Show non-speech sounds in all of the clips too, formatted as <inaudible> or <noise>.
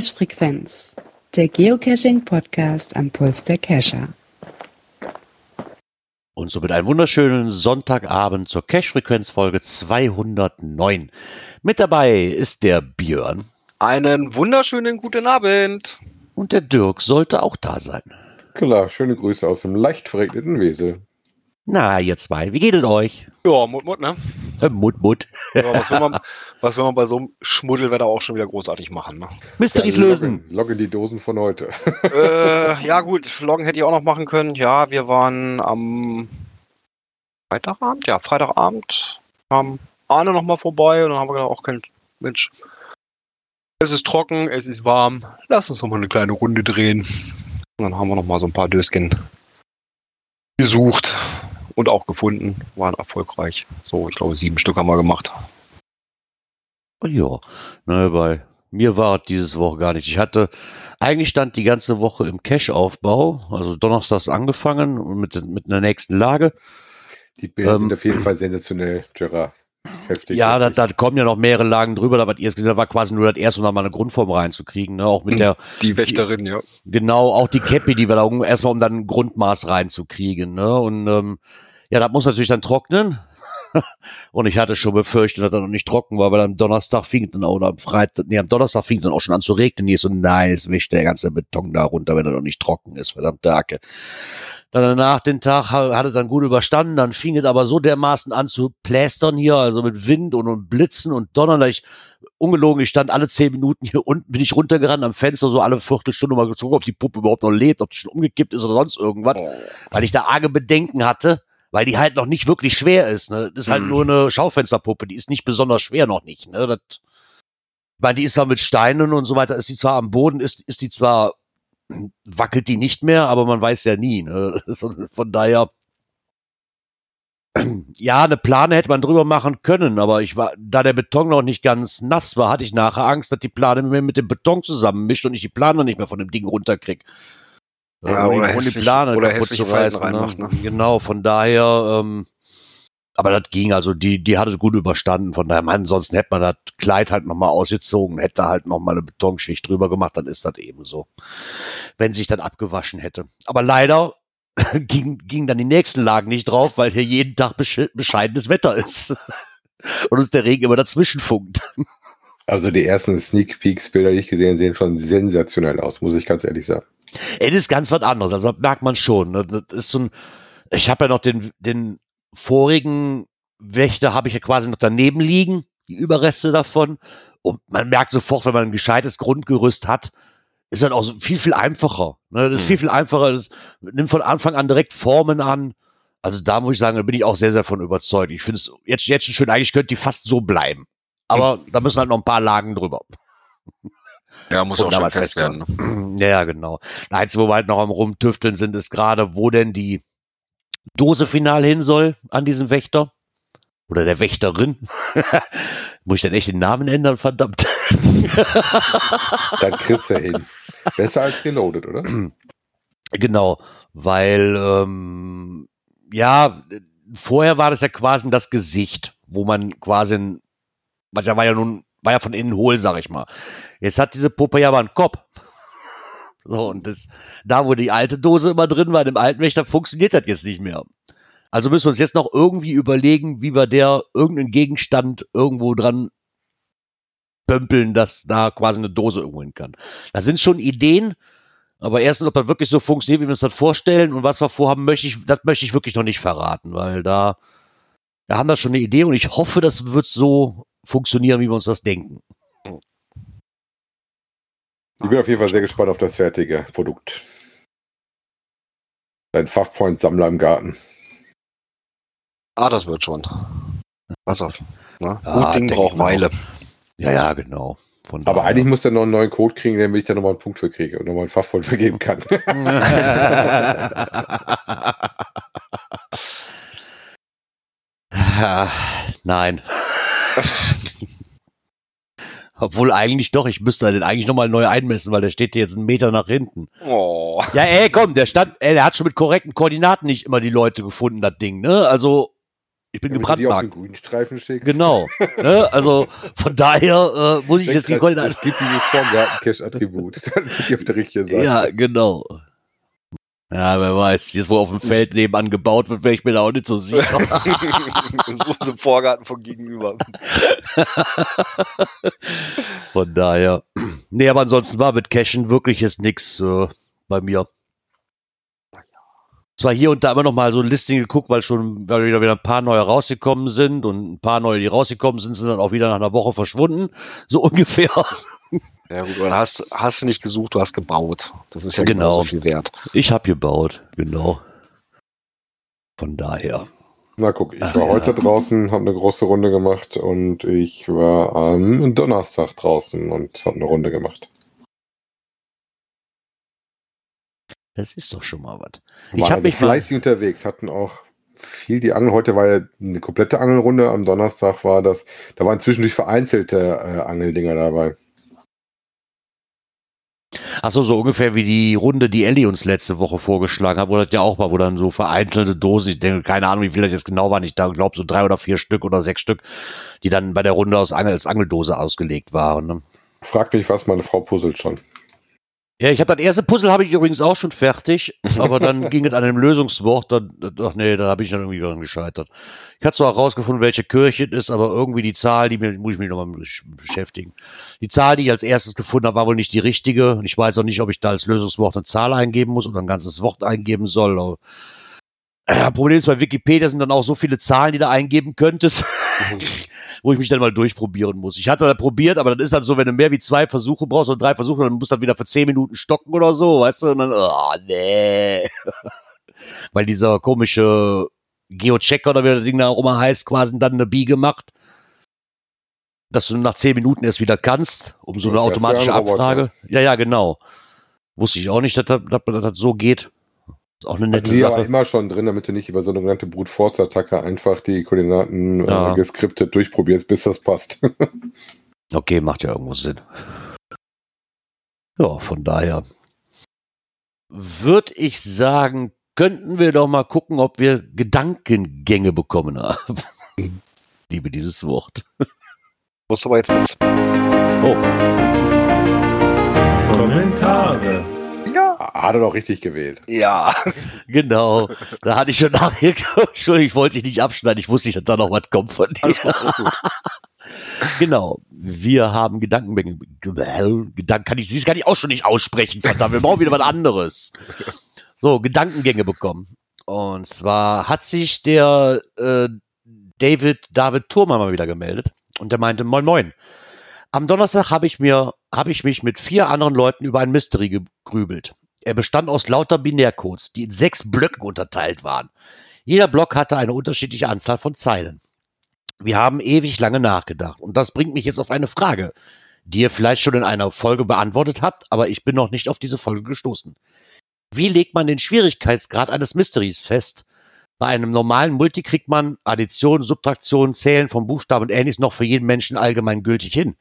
Cache-Frequenz, der Geocaching-Podcast am Puls der Cacher. Und somit einen wunderschönen Sonntagabend zur Cache-Frequenz-Folge 209. Mit dabei ist der Björn. Einen wunderschönen guten Abend. Und der Dirk sollte auch da sein. Klar, schöne Grüße aus dem leicht verregneten Wesel. Na, ihr zwei, wie geht es euch? Ja, Mut, Mut, ne? <laughs> Mut, Mut. Ja, was, will man, was will man bei so einem Schmuddelwetter auch schon wieder großartig machen, ne? Mysteries Ja, lösen. Loggen, die Dosen von heute. <laughs> äh, ja, gut, Loggen hätte ich auch noch machen können. Ja, wir waren am Freitagabend, ja, Freitagabend, haben Arne noch mal vorbei und dann haben wir gedacht, auch kein Mensch. Es ist trocken, es ist warm. Lass uns noch mal eine kleine Runde drehen. Und dann haben wir noch mal so ein paar Döschen gesucht und auch gefunden. Waren erfolgreich. So, ich glaube, sieben Stück haben wir gemacht. Ja, na, bei mir war es dieses Woche gar nicht. Ich hatte, eigentlich stand die ganze Woche im Cache-Aufbau, also donnerstags angefangen und mit, mit einer nächsten Lage. Die Bilder Ähm, sind auf jeden Fall sensationell, Gerard. Heftig. ja, da, heftig. da kommen ja noch mehrere Lagen drüber, da was ihr es gesagt war quasi nur das erste, um da mal eine Grundform reinzukriegen, ne? Auch mit der, Die Wächterin, ja. genau, auch die Cappy, die wir da um, erstmal um dann ein Grundmaß reinzukriegen, ne? Und ähm, ja, das muss natürlich dann trocknen. <laughs> Und ich hatte schon befürchtet, dass er noch nicht trocken war, weil am Donnerstag fing dann auch, oder am Freitag, nee, am Donnerstag fing dann auch schon an zu regnen. Hier so, nein, es wischt der ganze Beton da runter, wenn er noch nicht trocken ist, verdammte Hacke. Dann danach den Tag ha- hat es dann gut überstanden, dann fing es aber so dermaßen an zu plästern hier, also mit Wind und, und Blitzen und Donnern, ich ungelogen, ich stand alle zehn Minuten hier unten, bin ich runtergerannt am Fenster, so alle Viertelstunde mal gezogen, ob die Puppe überhaupt noch lebt, ob die schon umgekippt ist oder sonst irgendwas, weil ich da arge Bedenken hatte, weil die halt noch nicht wirklich schwer ist. Ne? Das ist halt Mhm. nur eine Schaufensterpuppe, die ist nicht besonders schwer noch nicht. Ne? Das, ich meine, die ist da mit Steinen und so weiter, ist die zwar am Boden, ist, ist die zwar, wackelt die nicht mehr, aber man weiß ja nie. Ne? <laughs> So, Von daher, ja, eine Plane hätte man drüber machen können, aber ich war, da der Beton noch nicht ganz nass war, hatte ich nachher Angst, dass die Plane mir mit dem Beton zusammenmischt und ich die Plane nicht mehr von dem Ding runterkrieg. Ja, ohne, oder ohne Plane oder kaputt zu reißen, reinmacht, ne? ne? Genau, von daher, ähm, aber das ging, also die, die hat es gut überstanden. Von daher, man, ansonsten hätte man das Kleid halt nochmal ausgezogen, hätte halt nochmal eine Betonschicht drüber gemacht, dann ist das eben so. Wenn sich dann abgewaschen hätte. Aber leider <laughs> ging, ging dann die nächsten Lagen nicht drauf, weil hier jeden Tag besche bescheidenes Wetter ist. <laughs> Und uns der Regen immer dazwischen funkt. Also die ersten Sneak Peeks Bilder, die ich gesehen habe, sehen schon sensationell aus, muss ich ganz ehrlich sagen. Es ist ganz was anderes, also das merkt man schon. Ne? Das ist so ein, ich habe ja noch den, den vorigen Wächter habe ich ja quasi noch daneben liegen, die Überreste davon. Und man merkt sofort, wenn man ein gescheites Grundgerüst hat, ist das auch so viel, viel einfacher. Ne? Das ist Mhm. viel, viel einfacher. Das nimmt von Anfang an direkt Formen an. Also da muss ich sagen, da bin ich auch sehr, sehr von überzeugt. Ich finde es jetzt, jetzt schon schön, eigentlich könnte die fast so bleiben. Aber <clears throat> da müssen halt noch ein paar Lagen drüber. Ja, muss auch schon dabei fest werden. <clears throat> Ne? Ja, genau. Das Einzige, wo wir halt noch am Rumtüfteln sind, ist gerade, wo denn die Dose final hin soll an diesem Wächter. Oder der Wächterin. <laughs> Muss ich denn echt den Namen ändern, verdammt? <laughs> Dann kriegst du hin. Besser als Reloaded, oder? <clears throat> genau, weil, ähm, ja, vorher war das ja quasi das Gesicht, wo man quasi, was ja war ja nun, war ja von innen hohl, sag ich mal. Jetzt hat diese Puppe ja aber einen Kopf. So, und das, da, wo die alte Dose immer drin war, dem alten Wächter, funktioniert das jetzt nicht mehr. Also müssen wir uns jetzt noch irgendwie überlegen, wie wir der irgendeinen Gegenstand irgendwo dran pömpeln, dass da quasi eine Dose irgendwo hin kann. Da sind schon Ideen, aber erstens, ob das wirklich so funktioniert, wie wir uns das vorstellen und was wir vorhaben, möchte ich, das möchte ich wirklich noch nicht verraten, weil da, wir haben da schon eine Idee und ich hoffe, das wird so funktionieren, wie wir uns das denken. Ich bin auf jeden Fall sehr gespannt auf das fertige Produkt. Dein Fachfreund-Sammler im Garten. Ah, das wird schon. Pass auf. Ne? Ja, Gut Ding braucht. Weile. Ja, ja, genau. Von Aber daher. eigentlich muss der noch einen neuen Code kriegen, damit ich da nochmal einen Punkt für kriege und nochmal einen Fachfreund vergeben kann. <laughs> Ah, Nein. <laughs> Obwohl eigentlich doch, ich müsste den eigentlich nochmal neu einmessen, weil der steht jetzt einen Meter nach hinten. oh. Ja, ey, komm, der stand, ey, der hat schon mit korrekten Koordinaten nicht immer die Leute gefunden, das Ding, ne? Also, Ich bin Wenn du die auf den gebrandmarkt. grünen Streifen schickst. Genau. ne? Also von daher äh, muss ich Denk jetzt die goldene. Es gibt dieses Vorgarten-Cache-Attribut. <laughs> Dann sind die auf der richtigen Seite. Ja, genau. Ja, wer weiß, jetzt wo auf dem Feld nebenan gebaut wird, wäre ich mir da auch nicht so sicher. <laughs> so ist im Vorgarten von gegenüber. <laughs> Von daher. Nee, aber ansonsten war mit Cashen wirklich jetzt nix äh, bei mir. Zwar hier und da immer noch mal so ein Listing geguckt, weil schon weil wieder, wieder ein paar neue rausgekommen sind und ein paar neue, die rausgekommen sind, sind dann auch wieder nach einer Woche verschwunden. So <laughs> ungefähr. Ja gut, aber hast, hast du nicht gesucht, du hast gebaut. Das ist ja Genau. genau so viel wert. Ich habe gebaut, genau. Von daher. Na guck, ich Ach, war ja. heute draußen, habe eine große Runde gemacht und ich war am Donnerstag draußen und habe eine Runde gemacht. Das ist doch schon mal was. Ich Ich war hab also mich mal- fleißig unterwegs, hatten auch viel die Angel. Heute war ja eine komplette Angelrunde, am Donnerstag war das. Da waren zwischendurch vereinzelte äh, Angeldinger dabei. Achso, so ungefähr wie die Runde, die Ellie uns letzte Woche vorgeschlagen hat, wo das ja auch war, wo dann so vereinzelte Dosen, ich denke, keine Ahnung, wie viel das jetzt genau waren, ich glaube so drei oder vier Stück oder sechs Stück, die dann bei der Runde aus Angel, als Angeldose ausgelegt waren. Ne? Fragt mich was, meine Frau puzzelt schon. Ja, ich habe das erste Puzzle habe ich übrigens auch schon fertig, <laughs> aber dann ging es an dem Lösungswort, dann, ach nee, da habe ich dann irgendwie dran gescheitert. Ich hatte zwar herausgefunden, welche Kirche es ist, aber irgendwie die Zahl, die mir, muss ich mich nochmal beschäftigen. Die Zahl, die ich als erstes gefunden habe, war wohl nicht die richtige. Und ich weiß auch nicht, ob ich da als Lösungswort eine Zahl eingeben muss oder ein ganzes Wort eingeben soll. Aber, äh, Problem ist, bei Wikipedia sind dann auch so viele Zahlen, die du eingeben könntest, <laughs> wo ich mich dann mal durchprobieren muss. Ich hatte da probiert, aber das ist dann so, wenn du mehr wie zwei Versuche brauchst oder drei Versuche, dann musst du dann wieder für zehn Minuten stocken oder so, weißt du? Und dann, oh, nee. <laughs> Weil dieser komische Geochecker oder wie das Ding da auch immer heißt, quasi dann eine Biege macht. Dass du nach zehn Minuten erst wieder kannst, um so eine automatische. Abfrage. Ja, ja, genau. Wusste ich auch nicht, dass das, dass das so geht. Ist auch eine nette Die aber Sache. immer schon drin, damit du nicht über so eine genannte Brute Force Attacke einfach die Koordinaten Ja. äh, geskriptet durchprobierst, bis das passt. <laughs> Okay, macht ja irgendwo Sinn. Ja, von daher würde ich sagen, könnten wir doch mal gucken, ob wir Gedankengänge bekommen haben. <laughs> Liebe dieses Wort. Musst aber jetzt. Oh, Kommentare. Ja. Hat er doch richtig gewählt. Ja. <laughs> genau. Da hatte ich schon nachher. <laughs> Entschuldigung, ich wollte dich nicht abschneiden. Ich wusste nicht, dass da noch was kommt von dir. <laughs> Genau. Wir haben Gedankengänge. Gedanken kann ich, sie kann ich auch schon nicht aussprechen. Verdammt, wir brauchen wieder was anderes. So, Gedankengänge bekommen. Und zwar hat sich der äh, David David Thurmann mal wieder gemeldet und der meinte, moin moin. Am Donnerstag habe ich mir, habe ich mich mit vier anderen Leuten über ein Mystery gegrübelt. Er bestand aus lauter Binärcodes, die in sechs Blöcken unterteilt waren. Jeder Block hatte eine unterschiedliche Anzahl von Zeilen. Wir haben ewig lange nachgedacht und das bringt mich jetzt auf eine Frage, die ihr vielleicht schon in einer Folge beantwortet habt, aber ich bin noch nicht auf diese Folge gestoßen. Wie legt man den Schwierigkeitsgrad eines Mysteries fest? Bei einem normalen Multi kriegt man Addition, Subtraktion, Zählen von Buchstaben und ähnliches noch für jeden Menschen allgemein gültig hin.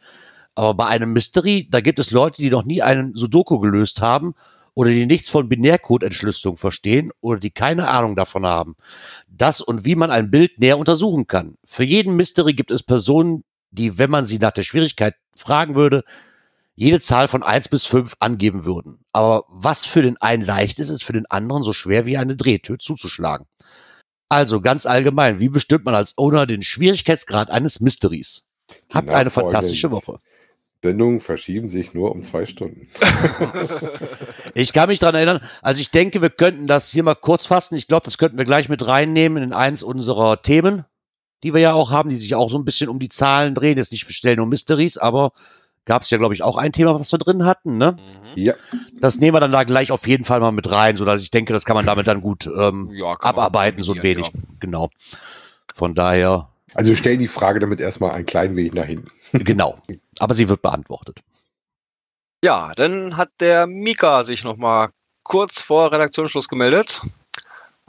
Aber bei einem Mystery, da gibt es Leute, die noch nie einen Sudoku gelöst haben oder die nichts von Binärcode-Entschlüsselung verstehen oder die keine Ahnung davon haben. Das und wie man ein Bild näher untersuchen kann. Für jeden Mystery gibt es Personen, die, wenn man sie nach der Schwierigkeit fragen würde, jede Zahl von 1 bis 5 angeben würden. Aber was für den einen leicht ist, ist für den anderen so schwer wie eine Drehtür zuzuschlagen. Also ganz allgemein, wie bestimmt man als Owner den Schwierigkeitsgrad eines Mysteries? Habt Genau, eine fantastische. Woche. Sendungen verschieben sich nur um zwei Stunden. <laughs> Ich kann mich dran erinnern, also ich denke, wir könnten das hier mal kurz fassen. Ich glaube, das könnten wir gleich mit reinnehmen in eins unserer Themen, die wir ja auch haben, die sich auch so ein bisschen um die Zahlen drehen. Jetzt nicht bestellen und Mysteries, aber gab es ja, glaube ich, auch ein Thema, was wir drin hatten. Ne? Ja, Das nehmen wir dann da gleich auf jeden Fall mal mit rein, sodass ich denke, das kann man damit dann gut ähm, Ja, abarbeiten, so ein wenig. kombinieren, Genau. Von daher, also wir stellen die Frage damit erstmal ein klein wenig nach hinten. <laughs> genau. Aber sie wird beantwortet. Ja, dann hat der Mika sich nochmal kurz vor Redaktionsschluss gemeldet.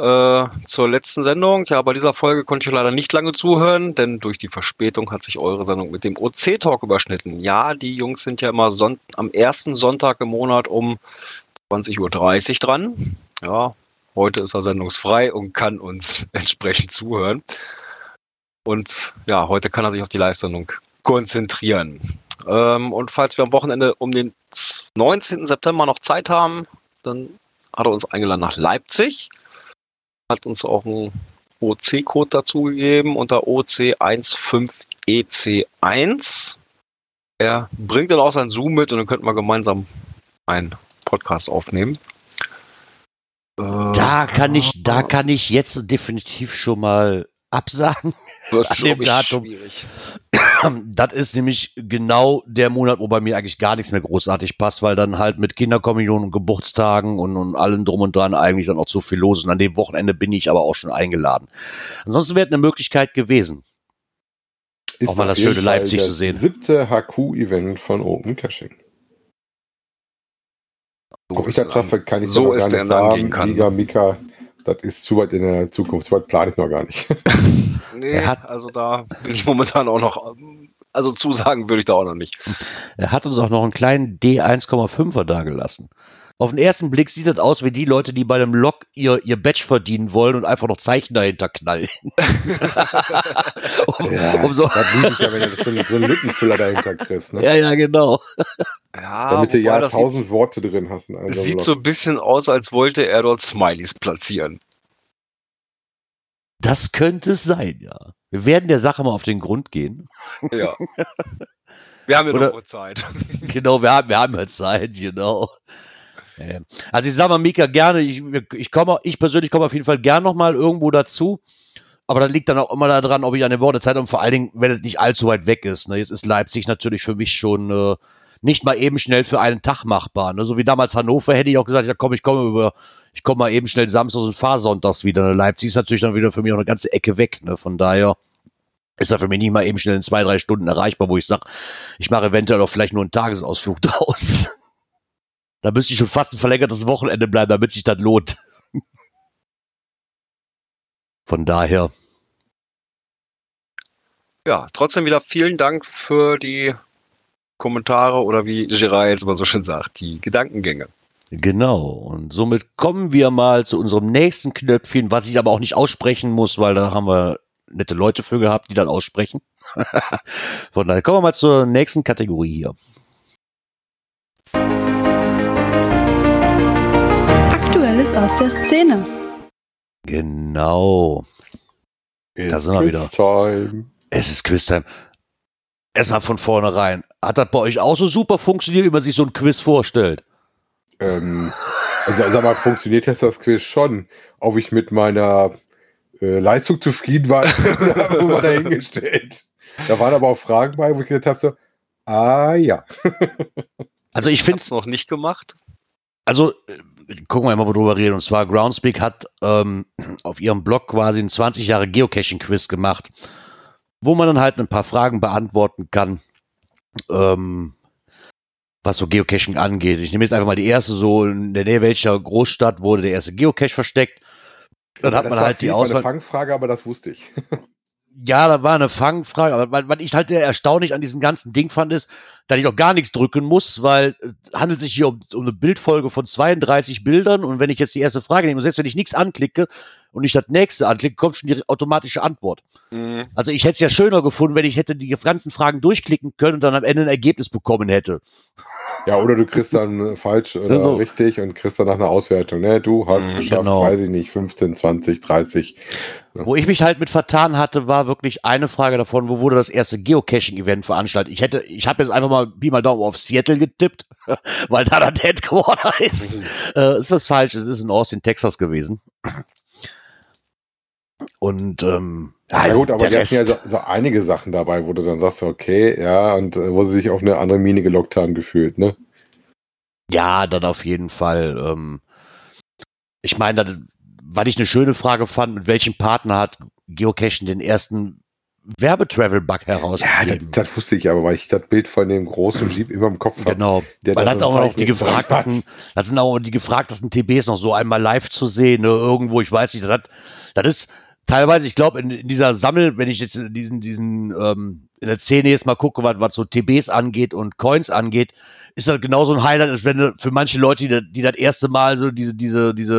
Äh, zur letzten Sendung. Ja, bei dieser Folge konnte ich leider nicht lange zuhören, denn durch die Verspätung hat sich eure Sendung mit dem OC-Talk überschnitten. Ja, die Jungs sind ja immer Son am ersten Sonntag im Monat um 20.30 Uhr dran. Ja, heute ist er sendungsfrei und kann uns <laughs> entsprechend zuhören. Und ja, heute kann er sich auf die Live-Sendung konzentrieren. Ähm, und falls wir am Wochenende um den 19. September noch Zeit haben, dann hat er uns eingeladen nach Leipzig. Hat uns auch einen OC-Code dazugegeben unter OC15EC1. Er bringt dann auch sein Zoom mit und dann könnten wir gemeinsam einen Podcast aufnehmen. Da kann ich, da kann ich jetzt definitiv schon mal absagen. An schon dem Datum. schwierig. <clears throat> Das ist nämlich genau der Monat, wo bei mir eigentlich gar nichts mehr großartig passt, weil dann halt mit Kinderkommunion und Geburtstagen und, und allem drum und dran eigentlich dann auch zu viel los ist. Und an dem Wochenende bin ich aber auch schon eingeladen. Ansonsten wäre es eine Möglichkeit gewesen. Ist Auch mal das schöne Leipzig das zu sehen. siebte HQ-Event von Open Caching. Ob ich das schaffe, kann ich So gar nicht sagen. Liga Mika, das ist zu weit in der Zukunft. So weit plane ich noch gar nicht. <laughs> Nee, also da bin ich momentan auch noch, also zusagen würde ich da auch noch nicht. Er hat uns auch noch einen kleinen D1,5er dagelassen. Auf den ersten Blick sieht das aus wie die Leute, die bei einem Log ihr, ihr Badge verdienen wollen und einfach noch Zeichen dahinter knallen. <laughs> um, Ja, um so, das liebe ich ja, wenn du so, einen- so einen Lückenfüller dahinter kriegst. Ne? ja, ja, genau. Ja, Damit du ja tausend Worte drin hast. In einem es sieht Block. so ein bisschen aus, als wollte er dort Smileys platzieren. Das könnte es sein, ja. Wir werden der Sache mal auf den Grund gehen. Ja. <laughs> Wir haben ja Oder- noch Zeit. <laughs> genau, wir haben, wir haben ja Zeit, genau. Ähm, Also ich sag mal, Mika, gerne, ich, ich komme, ich persönlich komme auf jeden Fall gern nochmal irgendwo dazu. Aber das liegt dann auch immer daran, ob ich eine Woche Zeit habe und vor allen Dingen, wenn es nicht allzu weit weg ist. Ne? Jetzt ist Leipzig natürlich für mich schon äh, nicht mal eben schnell für einen Tag machbar. Ne? So wie damals Hannover hätte ich auch gesagt, ja komm, ich komme über, ich komme mal eben schnell samstags und fahr sonntags wieder. Ne? Leipzig ist natürlich dann wieder für mich auch eine ganze Ecke weg. Ne? Von daher ist er für mich nicht mal eben schnell in zwei, drei Stunden erreichbar, wo ich sage, ich mache eventuell auch vielleicht nur einen Tagesausflug <laughs> draus. Da müsste ich schon fast ein verlängertes Wochenende bleiben, damit sich das lohnt. <laughs> Von daher, Ja, trotzdem wieder vielen Dank für die Kommentare oder wie Gerard jetzt immer so schön sagt, die Gedankengänge. genau. Und somit kommen wir mal zu unserem nächsten Knöpfchen, was ich aber auch nicht aussprechen muss, weil da haben wir nette Leute für gehabt, die dann aussprechen. <laughs> Von daher kommen wir mal zur nächsten Kategorie hier. Aktuelles aus der Szene. Genau. It's da sind wir wieder. Quiz-Time. Es ist Quiztime. Erstmal von vornherein. Hat das bei euch auch so super funktioniert, wie man sich so ein Quiz vorstellt? Ähm, also, sag mal, funktioniert jetzt das Quiz schon? Ob ich mit meiner äh, Leistung zufrieden war, <laughs> mal dahingestellt. Da waren aber auch Fragen bei, wo ich gedacht habe, so, ah ja. <laughs> Also ich finde habe es noch nicht gemacht. also äh, gucken wir mal, worüber wir reden. Und zwar Groundspeak hat ähm, auf ihrem Blog quasi ein 20 Jahre Geocaching-Quiz gemacht, wo man dann halt ein paar Fragen beantworten kann, ähm, was so Geocaching angeht. Ich nehme jetzt einfach mal die erste, so in der Nähe welcher Großstadt wurde der erste Geocache versteckt. Dann hat das man halt die fies, war eine Auswahl. Fangfrage, aber das wusste ich. <laughs> Ja, da war eine Fangfrage, aber was- ich halt erstaunlich an diesem ganzen Ding fand, ist, dass ich auch gar nichts drücken muss, weil es handelt sich hier um, um eine Bildfolge von 32 Bildern und wenn ich jetzt die erste Frage nehme, und selbst wenn ich nichts anklicke und ich das nächste anklicke, kommt schon die automatische Antwort. Mhm. Also ich hätte es ja schöner gefunden, wenn ich hätte die ganzen Fragen durchklicken können und dann am Ende ein Ergebnis bekommen hätte. Ja, oder du kriegst dann äh, falsch oder Ja, so. richtig und kriegst danach eine Auswertung. Ne? Du hast Mhm, geschafft, genau. weiß ich nicht, 15, 20, 30. Wo ich mich halt mit vertan hatte, war wirklich eine Frage davon, wo wurde das erste Geocaching-Event veranstaltet. Ich hätte, ich habe jetzt einfach mal Pi mal Daumen auf Seattle getippt, <laughs> weil da das Headquarter ist. äh, ist was falsch, es ist in Austin, Texas gewesen. Und ähm, Ja, gut, aber die hatten ja so, so einige Sachen dabei, wo du dann sagst, okay, ja, und äh, wo sie sich auf eine andere Mine gelockt haben gefühlt, ne? Ja, dann auf jeden Fall. Ähm, ich meine, weil ich eine schöne Frage fand, mit welchem Partner hat Geocaching den ersten Werbetravel-Bug Ja, das, herausgegeben? das wusste ich aber, weil ich das Bild von dem großen Jeep immer im Kopf habe. Genau. der Weil da das auch noch die gefragtesten, das sind auch die gefragtesten TBs noch so einmal live zu sehen, ne, irgendwo, ich weiß nicht, das, das ist teilweise, ich glaube, in, in dieser Sammel, wenn ich jetzt in diesen, diesen, ähm, in der Szene jetzt mal gucke, was, was so TBs angeht und Coins angeht, ist das genauso ein Highlight, als wenn für manche Leute, die, das- die das erste Mal so diese, diese, diese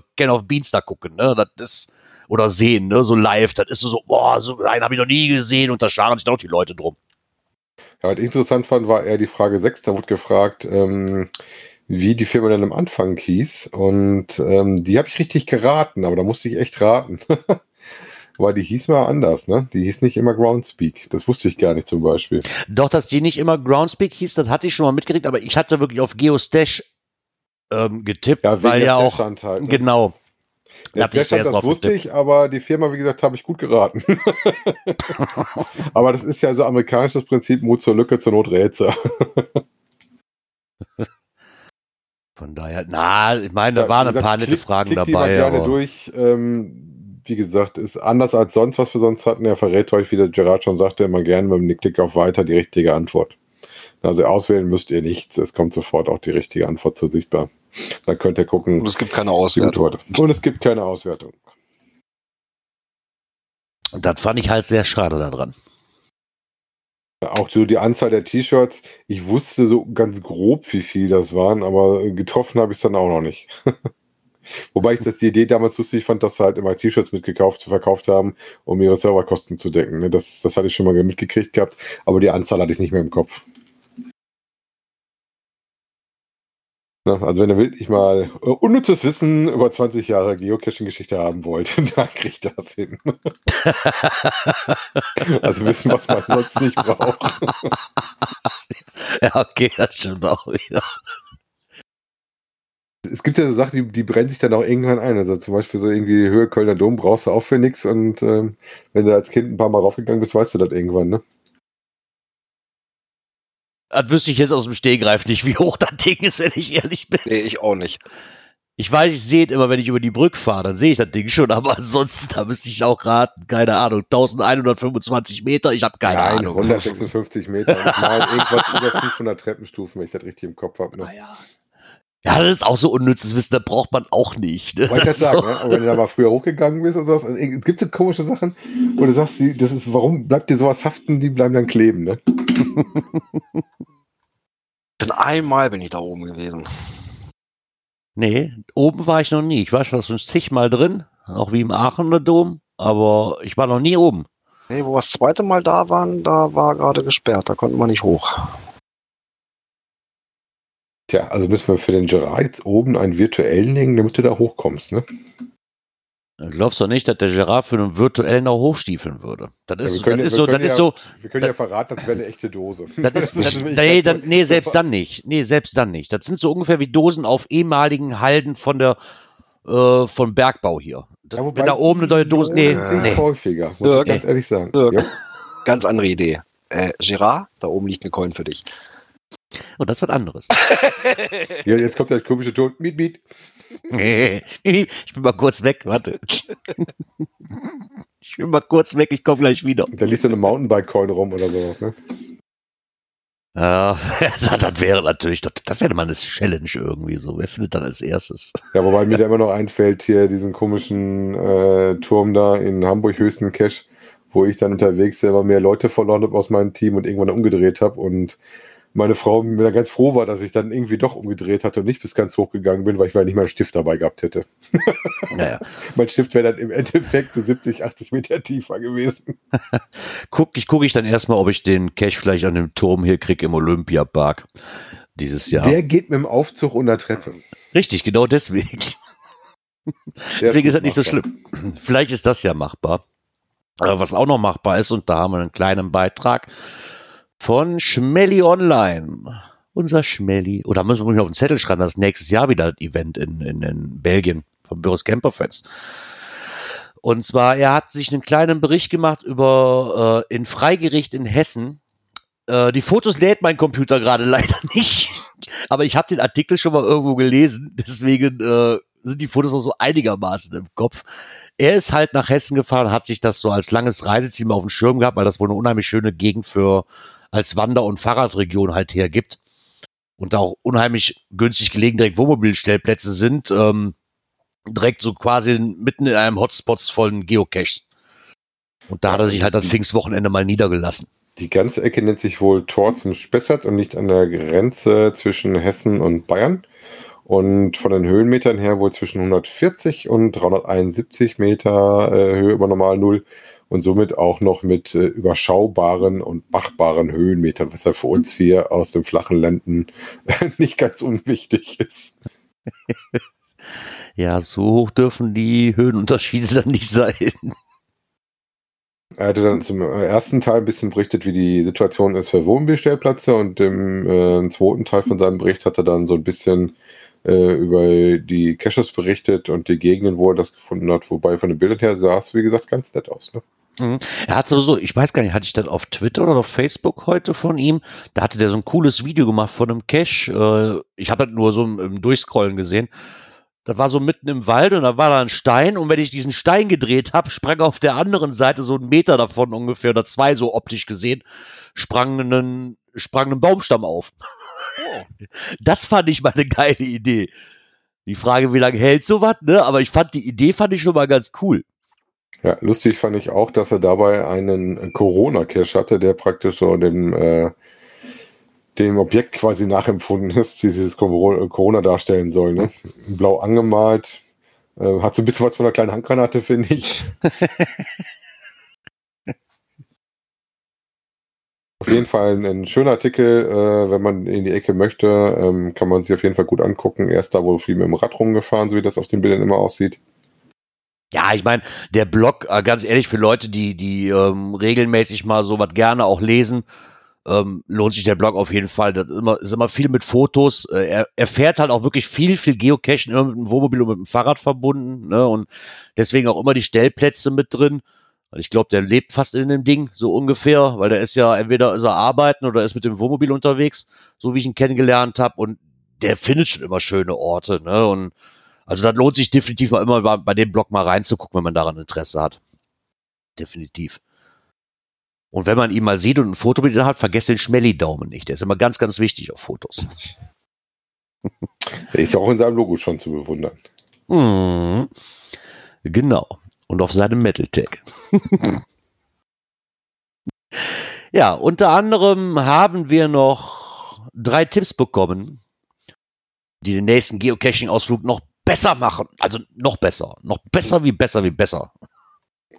äh, Can of Beans da gucken, ne, das ist, oder sehen, ne, so live. Das ist so, boah, so einen habe ich noch nie gesehen und da scharen sich auch die Leute drum. Ja, was ich interessant fand, war eher die Frage 6. Da wurde gefragt, ähm, wie die Firma dann am Anfang hieß. Und ähm, die habe ich richtig geraten, aber da musste ich echt raten. <laughs> Weil die hieß mal anders, ne? Die hieß nicht immer Groundspeak. Das wusste ich gar nicht zum Beispiel. Doch, dass die nicht immer Groundspeak hieß, das hatte ich schon mal mitgekriegt, aber ich hatte wirklich auf Geostash ähm, getippt, Ja, weil ja auch, halt, ne? genau. Da Der hab ich Stashhand, zuerst das drauf wusste ich, aber die Firma, wie gesagt, habe ich gut geraten. <laughs> aber das ist ja so amerikanisches Prinzip, Mut zur Lücke, zur Not Rätsel. <laughs> Von daher, na, ich meine, da Ja, waren ein paar nette klick- Fragen klick die mal dabei, gerne aber durch. Ähm, wie gesagt, ist anders als sonst, was wir sonst hatten. Er verrät euch, wie der Gerard schon sagte, immer gerne mit dem Klick auf Weiter die richtige Antwort. Also auswählen müsst ihr nichts. Es kommt sofort auch die richtige Antwort zu sichtbar. Da könnt ihr gucken, Und es gibt keine die Auswertung. Und es gibt keine Auswertung. das fand ich halt sehr schade daran. Auch so die Anzahl der T-Shirts. Ich wusste so ganz grob, wie viel das waren, aber getroffen habe ich es dann auch noch nicht. <laughs> Wobei ich das die Idee damals lustig fand, dass sie halt immer T-Shirts mitgekauft, verkauft haben, um ihre Serverkosten zu decken. ne? Das, das hatte ich schon mal mitgekriegt gehabt, aber die Anzahl hatte ich nicht mehr im Kopf. Also wenn ihr wirklich mal äh, unnützes Wissen über 20 Jahre Geocaching-Geschichte haben wollt, <laughs> dann kriegt ihr das hin. <laughs> Also Wissen, was man sonst nicht braucht. <laughs> ja, okay, das stimmt auch wieder. Es gibt ja so Sachen, die, die brennen sich dann auch irgendwann ein. Also zum Beispiel so irgendwie Höhe Kölner Dom brauchst du auch für nichts und ähm, wenn du als Kind ein paar Mal raufgegangen bist, weißt du das irgendwann, ne? Das wüsste ich jetzt aus dem Stehgreif nicht, wie hoch das Ding ist, wenn ich ehrlich bin. Nee, ich auch nicht. Ich weiß, ich sehe es immer, wenn ich über die Brücke fahre, dann sehe ich das Ding schon, aber <laughs> ansonsten, da müsste ich auch raten, keine Ahnung, 1125 Meter, ich habe keine Nein, Ahnung. 156 Meter. Und ich <laughs> meine irgendwas über 500 Treppenstufen, wenn ich das richtig im Kopf habe. Ne? Naja. Ja, das ist auch so unnützes Wissen, das braucht man auch nicht. Ne? Wollte ich das sagen, <laughs> so- ne? Aber wenn du da mal früher hochgegangen bist und sowas, also, es gibt so komische Sachen, wo du sagst, das ist, warum bleibt dir sowas haften, die bleiben dann kleben, ne? <laughs> Denn einmal bin ich da oben gewesen. Nee, oben war ich noch nie. Ich war schon zigmal drin, auch wie im Aachener Dom, aber ich war noch nie oben. Nee, wo wir das zweite Mal da waren, da war gerade gesperrt. Da konnten wir nicht hoch. Tja, also müssen wir für den Gerard jetzt oben einen virtuellen legen, damit du da hochkommst, ne? Glaubst du nicht, dass der Giraffe für einen virtuellen auch hochstiefeln würde? Das Ja, ist, wir können das ja- ist so, wir das können ist ja- so, Wir können ja verraten, das wäre eine echte Dose. <laughs> das ist, <laughs> das, nee, dann, nee, selbst dann nicht. Nee, selbst dann nicht. Das sind so ungefähr wie Dosen auf ehemaligen Halden von der, äh, von Bergbau hier. Das, Ja, wobei wenn da oben eine neue Dose, nee, nee. häufiger, muss Dirk. ich ganz ehrlich sagen. Dirk. Ja. Ganz andere Idee. Äh, Gerard, da oben liegt eine Coin für dich. Und das wird anderes. <laughs> Ja, jetzt kommt der komische Ton. Miet, miet. ich bin mal kurz weg, warte. Ich bin mal kurz weg, ich komme gleich wieder. Da liegt so eine Mountainbike-Coin rum oder sowas, ne? Ja, <laughs> das wäre natürlich, das, das wäre mal eine Challenge irgendwie so. Wer findet dann als erstes? Ja, wobei mir da immer noch einfällt, hier diesen komischen äh, Turm da in Hamburg höchsten Cache, wo ich dann unterwegs selber mehr Leute verloren habe aus meinem Team und irgendwann umgedreht habe und meine Frau mir ganz froh war, dass ich dann irgendwie doch umgedreht hatte und nicht bis ganz hoch gegangen bin, weil ich mal nicht meinen Stift dabei gehabt hätte. Naja, <laughs> Mein Stift wäre dann im Endeffekt so 70, 80 Meter tiefer gewesen. <laughs> guck, ich gucke ich dann erstmal, ob ich den Cash vielleicht an dem Turm hier kriege im Olympiapark dieses Jahr. Der geht mit dem Aufzug unter Treppe. Richtig, genau deswegen. <laughs> Deswegen ist das nicht so schlimm. Vielleicht ist das ja machbar. Aber was auch noch machbar ist, und da haben wir einen kleinen Beitrag von Schmelly Online. Unser Schmelly. Oder müssen wir nicht auf den Zettel schreiben, das ist nächstes Jahr wieder das Event in, in, in Belgien vom Büros Camperfest. Und zwar, er hat sich einen kleinen Bericht gemacht über äh, in Freigericht in Hessen. Äh, die Fotos lädt mein Computer gerade <laughs> leider nicht. Aber ich habe den Artikel schon mal irgendwo gelesen. Deswegen äh, sind die Fotos auch so einigermaßen im Kopf. Er ist halt nach Hessen gefahren, hat sich das so als langes Reiseziel mal auf dem Schirm gehabt, weil das wohl eine unheimlich schöne Gegend für als Wander- und Fahrradregion halt hergibt. Und da auch unheimlich günstig gelegen direkt Wohnmobilstellplätze sind. Ähm, direkt so quasi mitten in einem Hotspots von Geocaches. Und da hat er sich halt das Pfingstwochenende mal niedergelassen. Die ganze Ecke nennt sich wohl Tor zum Spessart und liegt an der Grenze zwischen Hessen und Bayern. und von den Höhenmetern her wohl zwischen 140 und 371 Meter äh, Höhe über normal Null und somit auch noch mit äh, überschaubaren und machbaren Höhenmetern, was ja für uns hier aus den flachen Länden <laughs> nicht ganz unwichtig ist. <laughs> Ja, so hoch dürfen die Höhenunterschiede dann nicht sein. Er hatte dann zum ersten Teil ein bisschen berichtet, wie die Situation ist für Wohnbestellplätze und im äh, zweiten Teil von seinem Bericht hat er dann so ein bisschen äh, über die Caches berichtet und die Gegenden, wo er das gefunden hat, wobei von den Bildern her sah es, wie gesagt, ganz nett aus. Ne? Mhm. Er hat sowieso, ich weiß gar nicht, hatte ich das auf Twitter oder auf Facebook heute von ihm? Da hatte der so ein cooles Video gemacht von einem Cache. Äh, ich habe das nur so im, Durchscrollen gesehen. Das war so mitten im Wald und da war da ein Stein und wenn ich diesen Stein gedreht habe, sprang auf der anderen Seite so ein Meter davon ungefähr oder zwei so optisch gesehen, sprang ein, sprang ein Baumstamm auf. Oh. Das fand ich mal eine geile Idee. Die Frage, wie lange hält sowas, ne? Aber ich fand die Idee fand ich schon mal ganz cool. Ja, lustig fand ich auch, dass er dabei einen Corona-Cache hatte, der praktisch so dem, äh, dem Objekt quasi nachempfunden ist, die dieses Cor- Corona darstellen soll. Ne? Blau angemalt. Äh, hat so ein bisschen was von einer kleinen Handgranate, finde ich. <laughs> Auf jeden Fall ein, ein schöner Artikel, äh, wenn man in die Ecke möchte, ähm, kann man sich auf jeden Fall gut angucken. Er ist da wohl viel mit dem Rad rumgefahren, so wie das auf den Bildern immer aussieht. Ja, ich meine, der Blog, äh, ganz ehrlich, für Leute, die, die ähm, regelmäßig mal sowas gerne auch lesen, ähm, lohnt sich der Blog auf jeden Fall. Das ist immer, ist immer viel mit Fotos. Äh, er, er fährt halt auch wirklich viel, viel Geocachen, immer mit dem Wohnmobil und mit dem Fahrrad verbunden. Ne? Und deswegen auch immer die Stellplätze mit drin. Weil Ich glaube, der lebt fast in dem Ding, so ungefähr, weil der ist ja, entweder ist er arbeiten oder ist mit dem Wohnmobil unterwegs, so wie ich ihn kennengelernt habe. Und der findet schon immer schöne Orte. Ne? Und also das lohnt sich definitiv mal immer bei, bei dem Blog mal reinzugucken, wenn man daran Interesse hat. Definitiv. Und wenn man ihn mal sieht und ein Foto mit ihm hat, vergesst den Schmelly-Daumen nicht. Der ist immer ganz, ganz wichtig auf Fotos. <laughs> Der ist ja auch in seinem Logo schon zu bewundern. Mhm. Genau. Und auf seinem Metal-Tag. <laughs> ja, unter anderem haben wir noch drei Tipps bekommen, die den nächsten Geocaching-Ausflug noch besser machen. Also noch besser. Noch besser wie besser wie besser.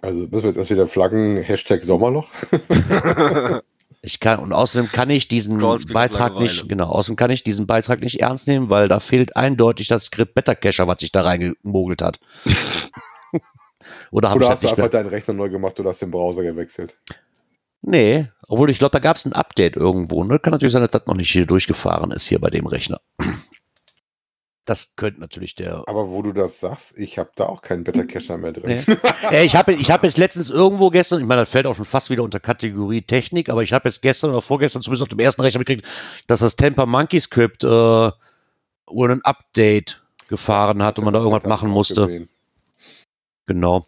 Also müssen wir jetzt erst wieder flaggen, Hashtag Sommerloch. <laughs> Ich kann, und außerdem kann ich diesen Beitrag nicht, genau, außerdem kann ich diesen Beitrag nicht ernst nehmen, weil da fehlt eindeutig das Skript Better Cacher, was sich da reingemogelt hat. <laughs> Oder habe Oder ich hast du einfach mehr? deinen Rechner neu gemacht oder hast den Browser gewechselt? Nee, obwohl ich glaube, da gab es ein Update irgendwo. Ne? Kann natürlich sein, dass das noch nicht hier durchgefahren ist, hier bei dem Rechner. Das könnte natürlich der. Aber wo du das sagst, ich habe da auch keinen Better Cacher mehr drin. Nee. Äh, ich habe ich hab jetzt letztens irgendwo gestern, ich meine, das fällt auch schon fast wieder unter Kategorie Technik, aber ich habe jetzt gestern oder vorgestern zumindest auf dem ersten Rechner gekriegt, dass das Temper Monkey Script äh, wohl ein Update gefahren hat und man da irgendwas machen musste. gesehen. Genau.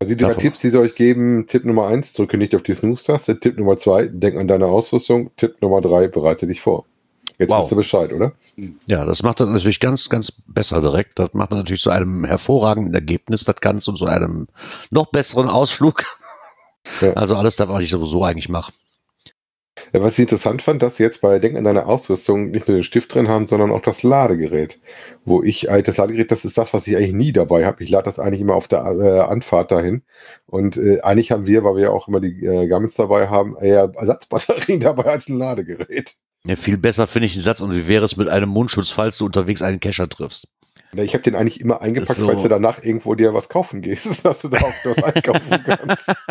Also die drei Davon. Tipps, die sie euch geben, Tipp Nummer eins, drücke nicht auf die Snooze-Taste. Tipp Nummer zwei, denk an deine Ausrüstung. Tipp Nummer drei, bereite dich vor. Jetzt Wow. wisst ihr Bescheid, oder? Ja, das macht dann natürlich ganz, ganz besser direkt. Das macht dann natürlich zu einem hervorragenden Ergebnis das Ganze und zu einem noch besseren Ausflug. Ja. Also alles das, was ich sowieso eigentlich mache. Ja, was ich interessant fand, dass sie jetzt bei Denk an deine Ausrüstung nicht nur den Stift drin haben, sondern auch das Ladegerät. Wo ich, äh, das Ladegerät, das ist das, was ich eigentlich nie dabei habe. Ich lade das eigentlich immer auf der äh, Anfahrt dahin. Und äh, eigentlich haben wir, weil wir ja auch immer die äh, Garmins dabei haben, eher Ersatzbatterien <laughs> dabei als ein Ladegerät. Ja, viel besser finde ich den Satz und wie wäre es mit einem Mundschutz, falls du unterwegs einen Kescher triffst. Ja, Ich habe den eigentlich immer eingepackt, So. falls du danach irgendwo dir was kaufen gehst, <laughs> dass du da auch was einkaufen kannst. <laughs>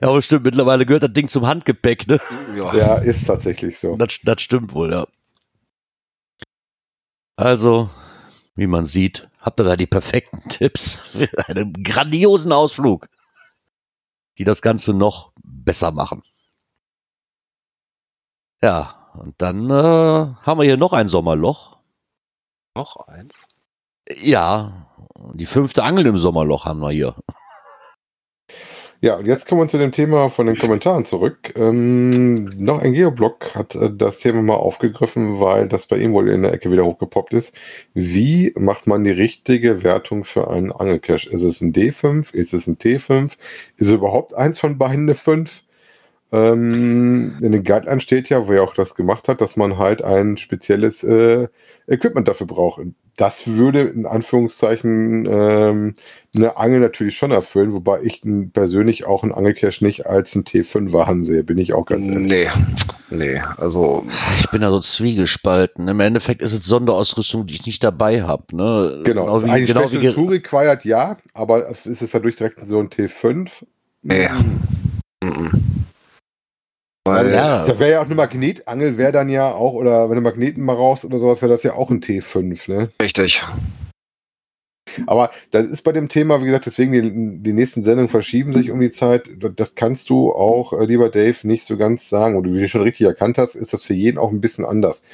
Ja, aber stimmt, mittlerweile gehört das Ding zum Handgepäck, ne? ja. Ja, ist tatsächlich so. Das, das stimmt wohl, ja. Also, wie man sieht, habt ihr da die perfekten <laughs> Tipps für einen grandiosen Ausflug, die das Ganze noch besser machen. Ja, und dann äh, haben wir hier noch ein Sommerloch. Noch eins. Ja, die fünfte Angel im Sommerloch haben wir hier. Ja, und jetzt kommen wir zu dem Thema von den Kommentaren zurück. Ähm, noch ein Geoblog hat äh, das Thema mal aufgegriffen, weil das bei ihm wohl in der Ecke wieder hochgepoppt ist. Wie macht man die richtige Wertung für einen Angelcache? Ist es ein D5? Ist es ein T5? Ist es überhaupt eins von beiden eine 5? Ähm, in den Guidelines steht ja, wo er auch das gemacht hat, dass man halt ein spezielles äh, Equipment dafür braucht. Das würde in Anführungszeichen ähm, eine Angel natürlich schon erfüllen, wobei ich persönlich auch einen Angelcache nicht als ein T5er ansehe, bin ich auch ganz ehrlich. Nee, nee, also Ich bin da so zwiegespalten. Im Endeffekt ist es Sonderausrüstung, die ich nicht dabei habe. Ne? Genau, also wie, ein genau Special wie, Tour Required ja, aber ist es dadurch direkt so ein T5? Nee. Mhm. Weil, Ja. Da wäre ja auch eine Magnetangel, wäre dann ja auch, oder wenn du Magneten mal raus oder sowas, wäre das ja auch ein T5, ne? richtig. Aber das ist bei dem Thema, wie gesagt, deswegen die, die nächsten Sendungen verschieben sich um die Zeit. Das kannst du auch, äh, lieber Dave, nicht so ganz sagen. Und wie du schon richtig erkannt hast, ist das für jeden auch ein bisschen anders.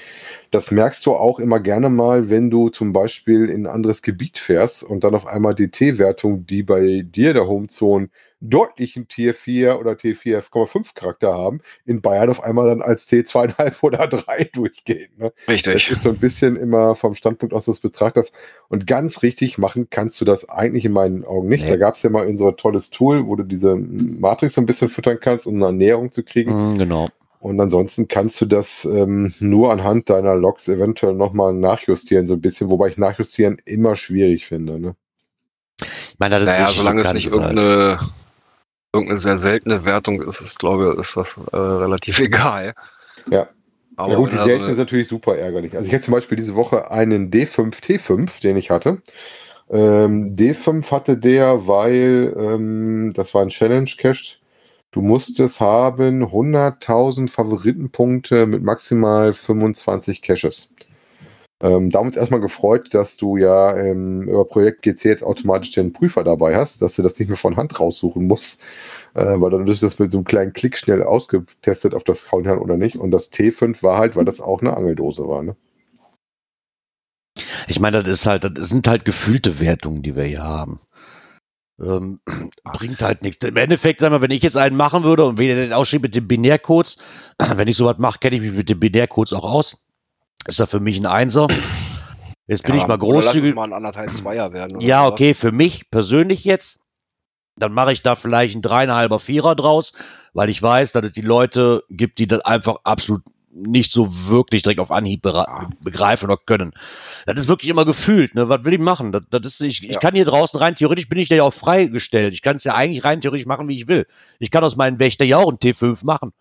Das merkst du auch immer gerne mal, wenn du zum Beispiel in ein anderes Gebiet fährst und dann auf einmal die T-Wertung, die bei dir der Homezone einen Tier 4 oder T4,5 Charakter haben, in Bayern auf einmal dann als T2,5 <laughs> oder 3 durchgeht. Ne? Das Richtig. ist so ein bisschen immer vom Standpunkt aus des Betrachters. Und ganz richtig machen kannst du das eigentlich in meinen Augen nicht. Nee. Da gab es ja mal unser tolles Tool, wo du diese Matrix so ein bisschen füttern kannst, um eine Ernährung zu kriegen. Mhm, genau. Und ansonsten kannst du das ähm, nur anhand deiner Logs eventuell nochmal nachjustieren, so ein bisschen, wobei ich nachjustieren immer schwierig finde. Ne? Ich meine, das ist Naja, solange es nicht ist halt- irgendeine, sehr seltene Wertung ist, ist glaube ich, ist das äh, relativ <laughs> egal. Ja. Aber ja gut, die seltene ist natürlich super ärgerlich. Also ich hatte zum Beispiel diese Woche einen D5 T5, den ich hatte. Ähm, D5 hatte der, weil ähm, das war ein Challenge Cache. Du musstest haben 100.000 Favoritenpunkte mit maximal 25 Caches. Ähm, da haben wir uns erstmal gefreut, dass du ja ähm, über Projekt GC jetzt automatisch den Prüfer dabei hast, dass du das nicht mehr von Hand raussuchen musst, äh, weil dann ist das mit so einem kleinen Klick schnell ausgetestet, ob das hauen kann oder nicht. Und das T5 war halt, weil das auch eine Angeldose war. Ne? Ich meine, das ist halt, das sind halt gefühlte Wertungen, die wir hier haben. Ähm, bringt halt nichts. Im Endeffekt, sagen wir, wenn ich jetzt einen machen würde und wieder den ausschrieb mit den Binärcodes, <clears throat> wenn ich sowas mache, kenne ich mich mit den Binärcodes auch aus. Ist da für mich ein Einser. Jetzt bin Ja, ich mal oder Lass es großzügig. mal ein anderthalb Zweier werden. oder Ja, okay, für mich persönlich jetzt, dann mache ich da vielleicht einen dreieinhalber Vierer draus, weil ich weiß, dass es die Leute gibt, die das einfach absolut nicht so wirklich direkt auf Anhieb bera- begreifen oder können. Das ist wirklich immer gefühlt, ne? Was will ich machen? Das, das ist, ich, ich Ja. kann hier draußen rein, theoretisch bin ich da ja auch freigestellt. Ich kann es ja eigentlich rein theoretisch machen, wie ich will. Ich kann aus meinem Wächter ja auch einen T5 machen.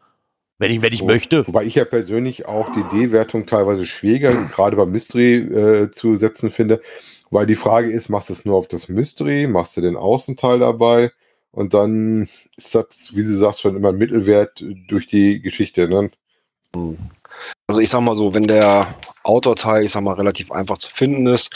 Wenn ich, wenn ich Wo- möchte. Wobei ich ja persönlich auch die D-Wertung teilweise schwieriger, <clears throat> gerade beim Mystery äh, zu setzen finde, weil die Frage ist, machst du es nur auf das Mystery, machst du den Außenteil dabei und dann ist das, wie du sagst, schon immer ein Mittelwert durch die Geschichte. Ne? Also ich sag mal so, wenn der Outdoor-Teil, ich sag mal, relativ einfach zu finden ist,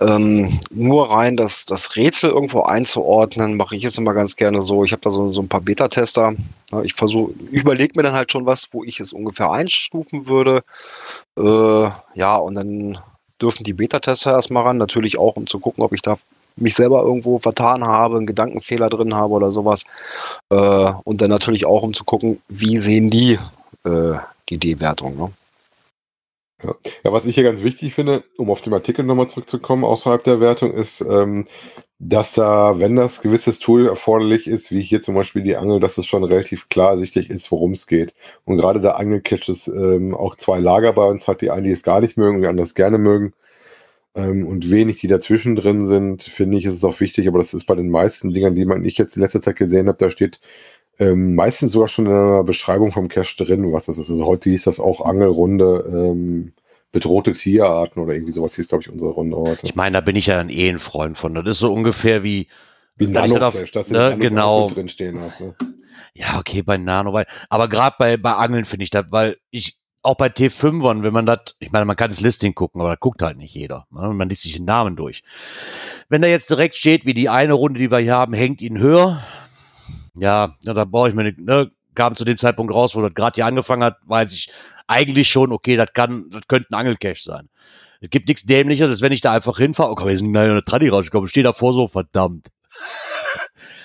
ähm, nur rein das, das Rätsel irgendwo einzuordnen, mache ich es immer ganz gerne so. Ich habe da so, so ein paar Beta-Tester. Ich versuche, überlege mir dann halt schon was, wo ich es ungefähr einstufen würde. Äh, ja, und dann dürfen die Beta-Tester erstmal ran, natürlich auch, um zu gucken, ob ich da mich selber irgendwo vertan habe, einen Gedankenfehler drin habe oder sowas. Äh, und dann natürlich auch, um zu gucken, wie sehen die äh, die D-Wertung. Ne? Ja, was ich hier ganz wichtig finde, um auf den Artikel nochmal zurückzukommen, außerhalb der Wertung, ist, ähm, dass da, wenn das gewisses Tool erforderlich ist, wie hier zum Beispiel die Angel, dass es schon relativ klar ersichtlich ist, worum es geht. Und gerade der Angelcaches ähm, auch zwei Lager bei uns hat, die einen, die es gar nicht mögen, die anderen es gerne mögen. Ähm, und wenig, die dazwischen drin sind, finde ich, ist es auch wichtig, aber das ist bei den meisten Dingern, die man ich jetzt in letzter Zeit gesehen habe, da steht ähm, meistens sogar schon in einer Beschreibung vom Cache drin, was das ist. Also heute hieß das auch Angelrunde ähm, bedrohte Tierarten oder irgendwie sowas hieß, glaube ich, unsere Runde heute. Ich meine, da bin ich ja dann eh ein Freund von. Das ist so ungefähr wie, Wie ein da dass du ne, genau. drin stehen hast. Ne? Ja, okay, bei Nano, weil, aber gerade bei, bei Angeln finde ich das, weil ich, auch bei T5ern, wenn man das, ich meine, man kann das Listing gucken, aber da guckt halt nicht jeder. Ne? Man liest sich den Namen durch. Wenn da jetzt direkt steht, wie die eine Runde, die wir hier haben, hängt ihn höher, ja, da brauche ich mir nicht, ne, kam zu dem Zeitpunkt raus, wo das gerade hier angefangen hat, weiß ich eigentlich schon, okay, das kann, das könnte ein Angelcache sein. Es gibt nichts Dämliches, als wenn ich da einfach hinfahre, wir sind gleich eine Tradi rausgekommen, stehe davor so, verdammt. <laughs>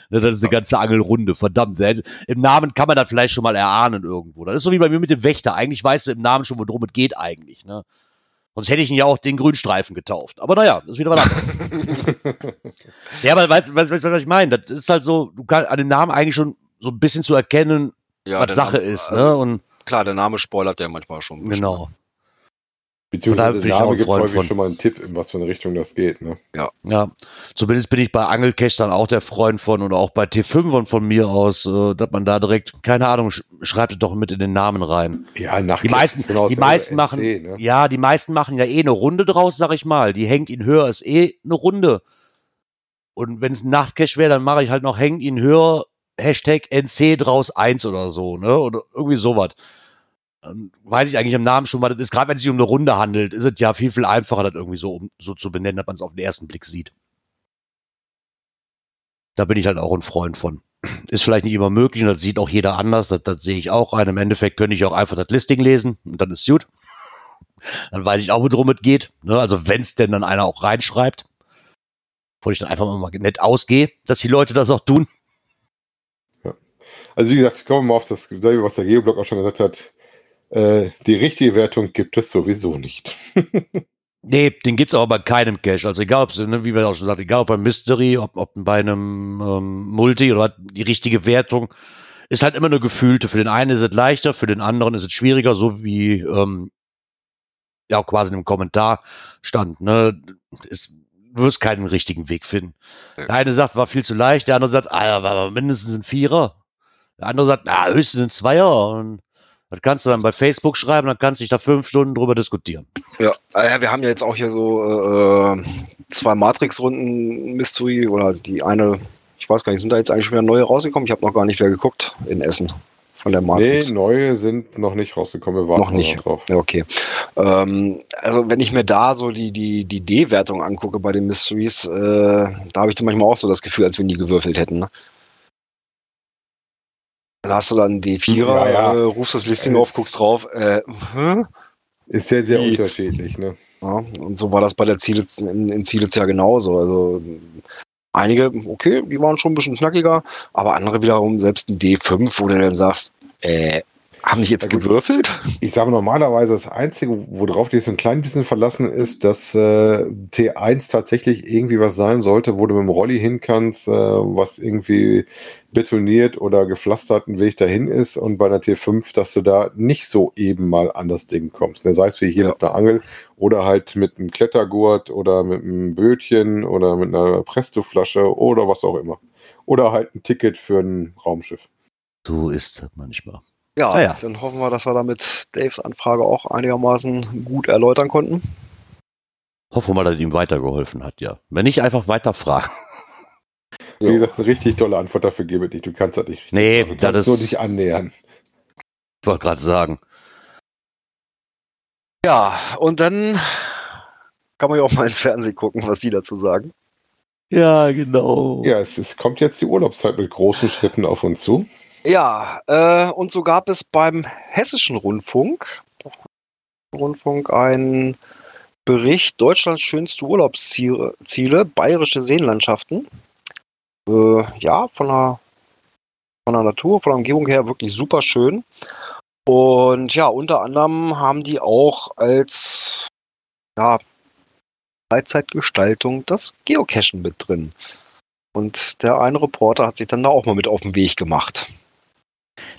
Ne, Das ist eine ganze Angelrunde, verdammt. Im Namen kann man das vielleicht schon mal erahnen irgendwo. Das ist so wie bei mir mit dem Wächter. Eigentlich weißt du im Namen schon, worum es geht eigentlich. Ne? Sonst hätte ich ihn ja auch den Grünstreifen getauft. Aber naja, das ist wieder was anderes. <laughs> ja, aber weißt du, weißt, weißt, was ich meine? Das ist halt so, du kannst an dem Namen eigentlich schon so ein bisschen zu erkennen, Ja, was Sache Name- ist. also, ne? Und Klar, der Name spoilert ja manchmal schon. genau. Beziehungsweise der Name gibt häufig von. schon mal einen Tipp, in was für eine Richtung das geht. Ne? Ja, zumindest bin ich bei Angelcash dann auch der Freund von oder auch bei T5 von mir aus, äh, dass man da direkt, keine Ahnung, sch schreibt es doch mit in den Namen rein. Ja, nach Die meisten, die meisten machen, Ne? ja, die meisten machen ja eh eine Runde draus, sag ich mal. Die hängt ihn höher ist eh eine Runde. Und wenn es ein Nachtcash wäre, dann mache ich halt noch hängt ihn höher, Hashtag NC draus 1 oder so, ne? Oder irgendwie sowas. Dann weiß ich eigentlich im Namen schon, was das ist. Gerade wenn es sich um eine Runde handelt, ist es ja viel, viel einfacher, das irgendwie so, um, so zu benennen, dass man es auf den ersten Blick sieht. Da bin ich halt auch ein Freund von. <clears throat> Ist vielleicht nicht immer möglich und das sieht auch jeder anders, das, das sehe ich auch ein. Im Endeffekt könnte ich auch einfach das Listing lesen und dann ist gut. <laughs> Dann weiß ich auch, worum es geht. Ne? Also wenn es denn dann einer auch reinschreibt. Wo ich dann einfach mal nett ausgehe, dass die Leute das auch tun. Also wie gesagt, ich komme mal auf das was der Geoblog auch schon gesagt hat. Äh, die richtige Wertung gibt es sowieso nicht. <laughs> Nee, den gibt's aber bei keinem Cache. Also egal, ob ne, wie wir auch schon gesagt, egal ob bei Mystery, ob, ob bei einem ähm, Multi oder die richtige Wertung, ist halt immer eine gefühlte. Für den einen ist es leichter, für den anderen ist es schwieriger, so wie ähm, ja auch quasi im Kommentar stand. Ne, ist, du wirst keinen richtigen Weg finden. Ja. Der eine sagt, war viel zu leicht, der andere sagt, ah, war aber mindestens ein Vierer. Der andere sagt, na, höchstens ein Zweier. Und das kannst du dann bei Facebook schreiben, dann kannst du dich da fünf Stunden drüber diskutieren. Ja, äh, wir haben ja jetzt auch hier so äh, zwei Matrix-Runden Mystery oder die eine, ich weiß gar nicht, sind da jetzt eigentlich schon wieder neue rausgekommen? Ich habe noch gar nicht wieder geguckt in Essen von der Matrix. Nee, neue sind noch nicht rausgekommen. Wir warten Noch nicht. drauf. Ja, okay. Ähm, also wenn ich mir da so die, die, die D-Wertung angucke bei den Mysteries, äh, da habe ich dann manchmal auch so das Gefühl, als wenn die gewürfelt hätten. Ne? Dann hast du dann die Vierer, Ja, ja. Äh, rufst das Listing auf, guckst drauf, äh? Ist sehr, sehr Die- unterschiedlich. Ne? Ja, und so war das bei der Ziele, in, in Zielitz ja genauso. Also einige, okay, die waren schon ein bisschen knackiger, aber andere wiederum, selbst ein D5, wo du dann sagst, äh, haben die jetzt Ja, gewürfelt? Ich sage normalerweise, das Einzige, worauf die so ein klein bisschen verlassen ist, dass äh, T1 tatsächlich irgendwie was sein sollte, wo du mit dem Rolli hin kannst, äh, was irgendwie betoniert oder gepflastert ein Weg dahin ist und bei einer T5, dass du da nicht so eben mal an das Ding kommst. Ne? Sei es wie hier Ja. mit einer Angel oder halt mit einem Klettergurt oder mit einem Bötchen oder mit einer Prestoflasche oder was auch immer. Oder halt ein Ticket für ein Raumschiff. So ist das manchmal. Ja, Ah ja. dann hoffen wir, dass wir damit Daves Anfrage auch einigermaßen gut erläutern konnten. Hoffen wir mal, dass es ihm weitergeholfen hat, ja. Wenn nicht, einfach weiter fragen. Wie Ja. gesagt, eine richtig tolle Antwort dafür gebe ich nicht. Du kannst das nicht richtig Nee, machen. Du das kannst nur ist- dich annähern. Ich wollte gerade sagen. Ja, und dann kann man ja auch mal ins Fernsehen gucken, was die dazu sagen. Ja, genau. Ja, es, es kommt jetzt die Urlaubszeit mit großen Schritten auf uns zu. Ja, äh, und so gab es beim Hessischen Rundfunk, Rundfunk einen Bericht Deutschlands schönste Urlaubsziele, Ziele, bayerische Seenlandschaften. Äh, ja, von der, von der Natur, von der Umgebung her wirklich super schön. Und ja, unter anderem haben die auch als ja, Freizeitgestaltung das Geocachen mit drin. Und der eine Reporter hat sich dann da auch mal mit auf den Weg gemacht.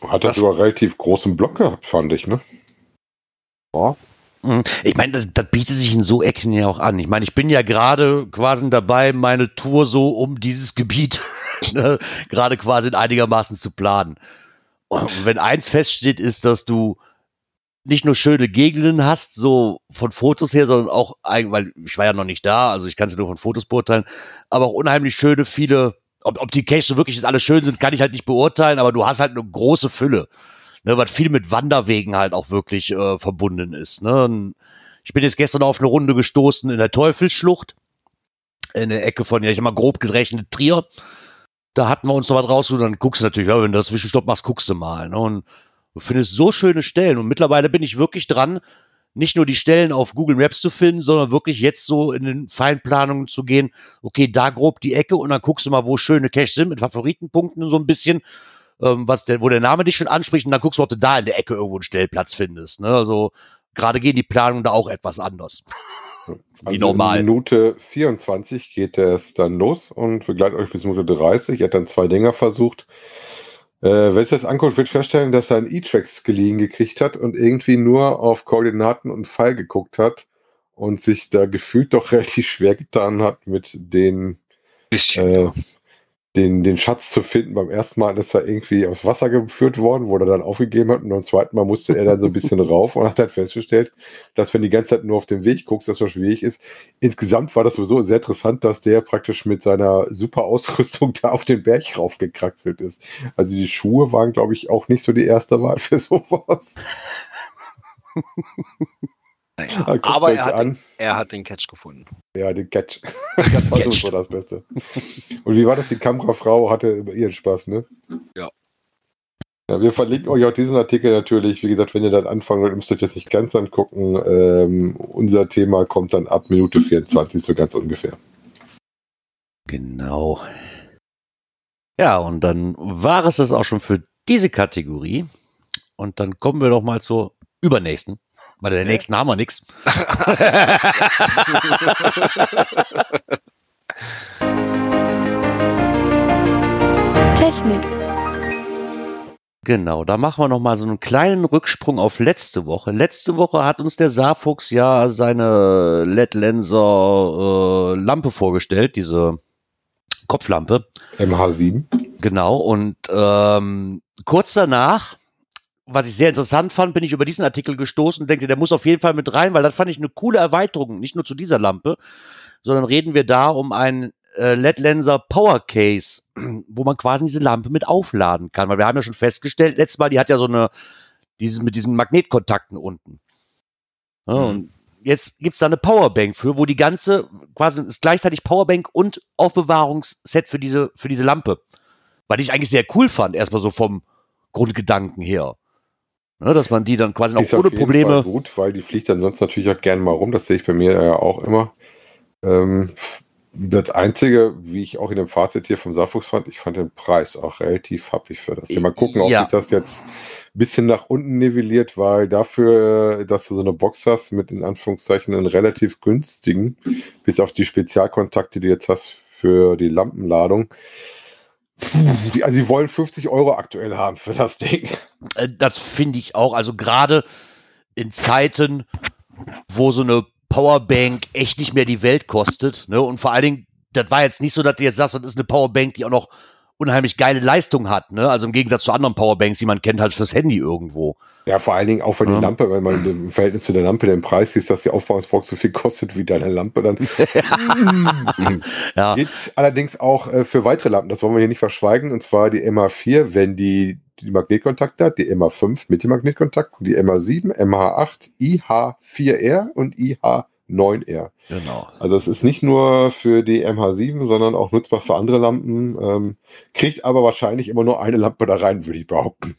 Hat das sogar relativ großen Block gehabt, fand ich, ne? Mhm. Ich meine, das, das bietet sich in so Ecken ja auch an. Ich meine, ich bin ja gerade quasi dabei, meine Tour so um dieses Gebiet <laughs> ne, gerade quasi in einigermaßen zu planen. Und wenn eins feststeht, ist, dass du nicht nur schöne Gegenden hast, so von Fotos her, sondern auch, weil ich war ja noch nicht da, also ich kann es nur von Fotos beurteilen, aber auch unheimlich schöne, viele, ob, ob die Caches so wirklich jetzt alle schön sind, kann ich halt nicht beurteilen, aber du hast halt eine große Fülle, ne, was viel mit Wanderwegen halt auch wirklich äh, verbunden ist. Ne? Und ich bin jetzt gestern auf eine Runde gestoßen in der Teufelsschlucht, in der Ecke von, ja, ich mal grob gerechnet, Trier. Da hatten wir uns noch was rausgesucht, dann guckst du natürlich, ja, wenn du das Zwischenstopp machst, guckst du mal. Ne? Und du findest so schöne Stellen. Und mittlerweile bin ich wirklich dran, nicht nur die Stellen auf Google Maps zu finden, sondern wirklich jetzt so in den Feinplanungen zu gehen, okay, da grob die Ecke und dann guckst du mal, wo schöne Caches sind, mit Favoritenpunkten so ein bisschen, ähm, was der, wo der Name dich schon anspricht, und dann guckst du, ob du da in der Ecke irgendwo einen Stellplatz findest. Ne? Also gerade gehen die Planungen da auch etwas anders. Wie normal. In Minute 24 geht es dann los und begleitet euch bis Minute 30. Er hat dann zwei Dinger versucht. Äh, wenn es das anguckt, wird feststellen, dass er einen E-Trax geliehen gekriegt hat und irgendwie nur auf Koordinaten und Pfeil geguckt hat und sich da gefühlt doch <laughs> relativ schwer getan hat mit den äh, den, den Schatz zu finden. Beim ersten Mal ist er irgendwie aufs Wasser geführt worden, wo er dann aufgegeben hat. Und beim zweiten Mal musste er dann so ein bisschen <laughs> rauf und hat dann festgestellt, dass wenn die ganze Zeit nur auf den Weg guckst, das so schwierig ist. Insgesamt war das sowieso sehr interessant, dass der praktisch mit seiner super Ausrüstung da auf den Berg raufgekraxelt ist. Also die Schuhe waren, glaube ich, auch nicht so die erste Wahl für sowas. <laughs> Naja, Guckt aber euch er hat, an. den, er hat den Catch gefunden. Ja, den Catch. <laughs> Das war Catch. sowieso das Beste. Und wie war das? Die Kamerafrau hatte ihren Spaß, ne? Ja. Ja, wir verlinken euch auch diesen Artikel natürlich. Wie gesagt, wenn ihr dann anfangen wollt, müsst ihr euch das nicht ganz angucken. Ähm, unser Thema kommt dann ab Minute 24 so ganz ungefähr. Genau. Ja, und dann war es das auch schon für diese Kategorie. Und dann kommen wir doch mal zur übernächsten. Bei der nächsten haben wir nichts. <laughs> Technik. Genau, da machen wir noch mal so einen kleinen Rücksprung auf letzte Woche. Letzte Woche hat uns der Saarfuchs ja seine LED-Lenser äh, Lampe vorgestellt, diese Kopflampe. MH7. Genau, und ähm, kurz danach, was ich sehr interessant fand, bin ich über diesen Artikel gestoßen und denke, der muss auf jeden Fall mit rein, weil das fand ich eine coole Erweiterung, nicht nur zu dieser Lampe, sondern reden wir da um ein äh, LED-Lenser Power Case, <clears throat> wo man quasi diese Lampe mit aufladen kann. Weil wir haben ja schon festgestellt, letztes Mal, die hat ja so eine, dieses mit diesen Magnetkontakten unten. Ja, Mhm. Und jetzt gibt's da eine Powerbank für, wo die ganze, quasi ist gleichzeitig Powerbank und Aufbewahrungsset für diese, für diese Lampe. Weil ich eigentlich sehr cool fand, erstmal so vom Grundgedanken her. Ne, dass man die dann quasi Ist auch auf ohne jeden Probleme. Fall gut, weil die fliegt dann sonst natürlich auch gerne mal rum. Das sehe ich bei mir ja auch immer. Ähm, das Einzige, wie ich auch in dem Fazit hier vom Saarfuchs fand, ich fand den Preis auch relativ happig für das. Mal gucken, ob Ja. sich das jetzt ein bisschen nach unten nivelliert, weil dafür, dass du so eine Box hast mit in Anführungszeichen einen relativ günstigen, bis auf die Spezialkontakte, die du jetzt hast für die Lampenladung. Die, also, sie wollen 50 Euro aktuell haben für das Ding. Äh, Das finde ich auch. Also gerade in Zeiten, wo so eine Powerbank echt nicht mehr die Welt kostet. Ne? Und vor allen Dingen, das war jetzt nicht so, dass du jetzt sagst, das ist eine Powerbank, die auch noch unheimlich geile Leistung hat. Ne? Also im Gegensatz zu anderen Powerbanks, die man kennt halt fürs Handy irgendwo. Ja, vor allen Dingen auch für die Ja. Lampe, wenn man im Verhältnis zu der Lampe den Preis sieht, dass die Aufbauungsbox so viel kostet wie deine Lampe, dann <laughs> Ja, geht allerdings auch äh, für weitere Lampen. Das wollen wir hier nicht verschweigen. Und zwar die MH4, wenn die die Magnetkontakte hat, die MH5 mit dem Magnetkontakt, die MH7, MH8, IH4R und IH9R. genau. Also es ist nicht nur für die MH7, sondern auch nutzbar für andere Lampen. Ähm, kriegt aber wahrscheinlich immer nur eine Lampe da rein, würde ich behaupten.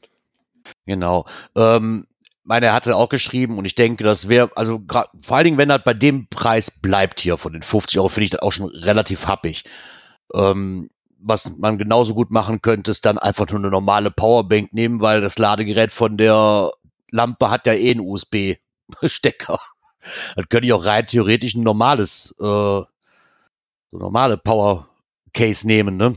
Genau. Ähm, meine, hatte auch geschrieben und ich denke, das wäre, also vor allen Dingen, wenn das bei dem Preis bleibt hier von den 50 Euro, finde ich das auch schon relativ happig. Ähm, was man genauso gut machen könnte, ist dann einfach nur eine normale Powerbank nehmen, weil das Ladegerät von der Lampe hat ja eh einen USB-Stecker. Das könnte ich auch rein theoretisch ein normales, äh, so normale Power Case nehmen, ne?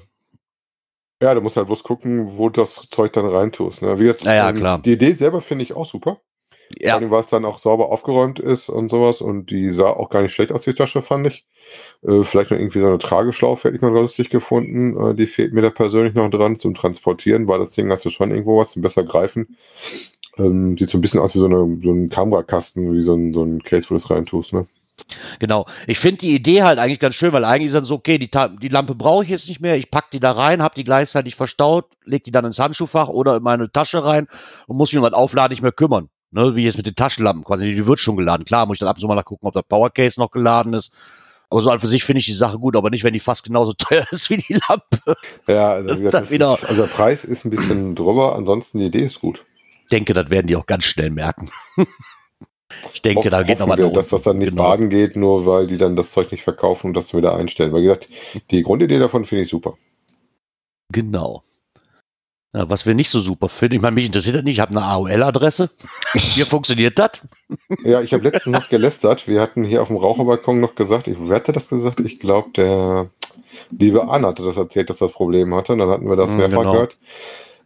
Ja, du musst halt bloß gucken, wo das Zeug dann reintust. Ne? Wie jetzt, Naja, klar. Die Idee selber finde ich auch super. Vor Ja, allem, weil es dann auch sauber aufgeräumt ist und sowas. Und die sah auch gar nicht schlecht aus, die Tasche, fand ich. Äh, vielleicht noch irgendwie so eine Trageschlaufe hätte ich mal lustig gefunden. Äh, die fehlt mir da persönlich noch dran zum Transportieren, weil das Ding hast du schon irgendwo was zum besser greifen. Ähm, sieht so ein bisschen aus wie so, eine, so ein Kamerakasten, wie so ein, so ein Case, wo du es reintust. Ne? Genau. Ich finde die Idee halt eigentlich ganz schön, weil eigentlich ist dann so, okay, die, die Lampe brauche ich jetzt nicht mehr, ich pack die da rein, hab die gleichzeitig verstaut, leg die dann ins Handschuhfach oder in meine Tasche rein und muss mich um das Aufladen nicht mehr kümmern. Ne, wie jetzt mit den Taschenlampen quasi, die wird schon geladen. Klar, muss ich dann ab und zu mal nachgucken, ob das Powercase noch geladen ist. Aber so an für sich finde ich die Sache gut, aber nicht, wenn die fast genauso <laughs> teuer ist wie die Lampe. Ja, also, gesagt, ist, also der Preis ist ein bisschen drüber, ansonsten die Idee ist gut. Denke, das werden die auch ganz schnell merken. <laughs> ich denke, da geht noch Hoffen was wir, dass das dann nicht Genau. baden geht, nur weil die dann das Zeug nicht verkaufen und das wieder einstellen. Weil wie gesagt, die Grundidee davon finde ich super. Genau. Ja, was wir nicht so super finden, ich meine, mich interessiert das nicht, ich habe eine AOL-Adresse. Hier <laughs> funktioniert das. Ja, ich habe letztens noch gelästert. Wir hatten hier auf dem Raucherbalkon noch gesagt, ich, wer hatte das gesagt? Ich glaube, der liebe Arne hatte das erzählt, dass das Problem hatte. Und dann hatten wir das Mhm, mehrfach genau. gehört.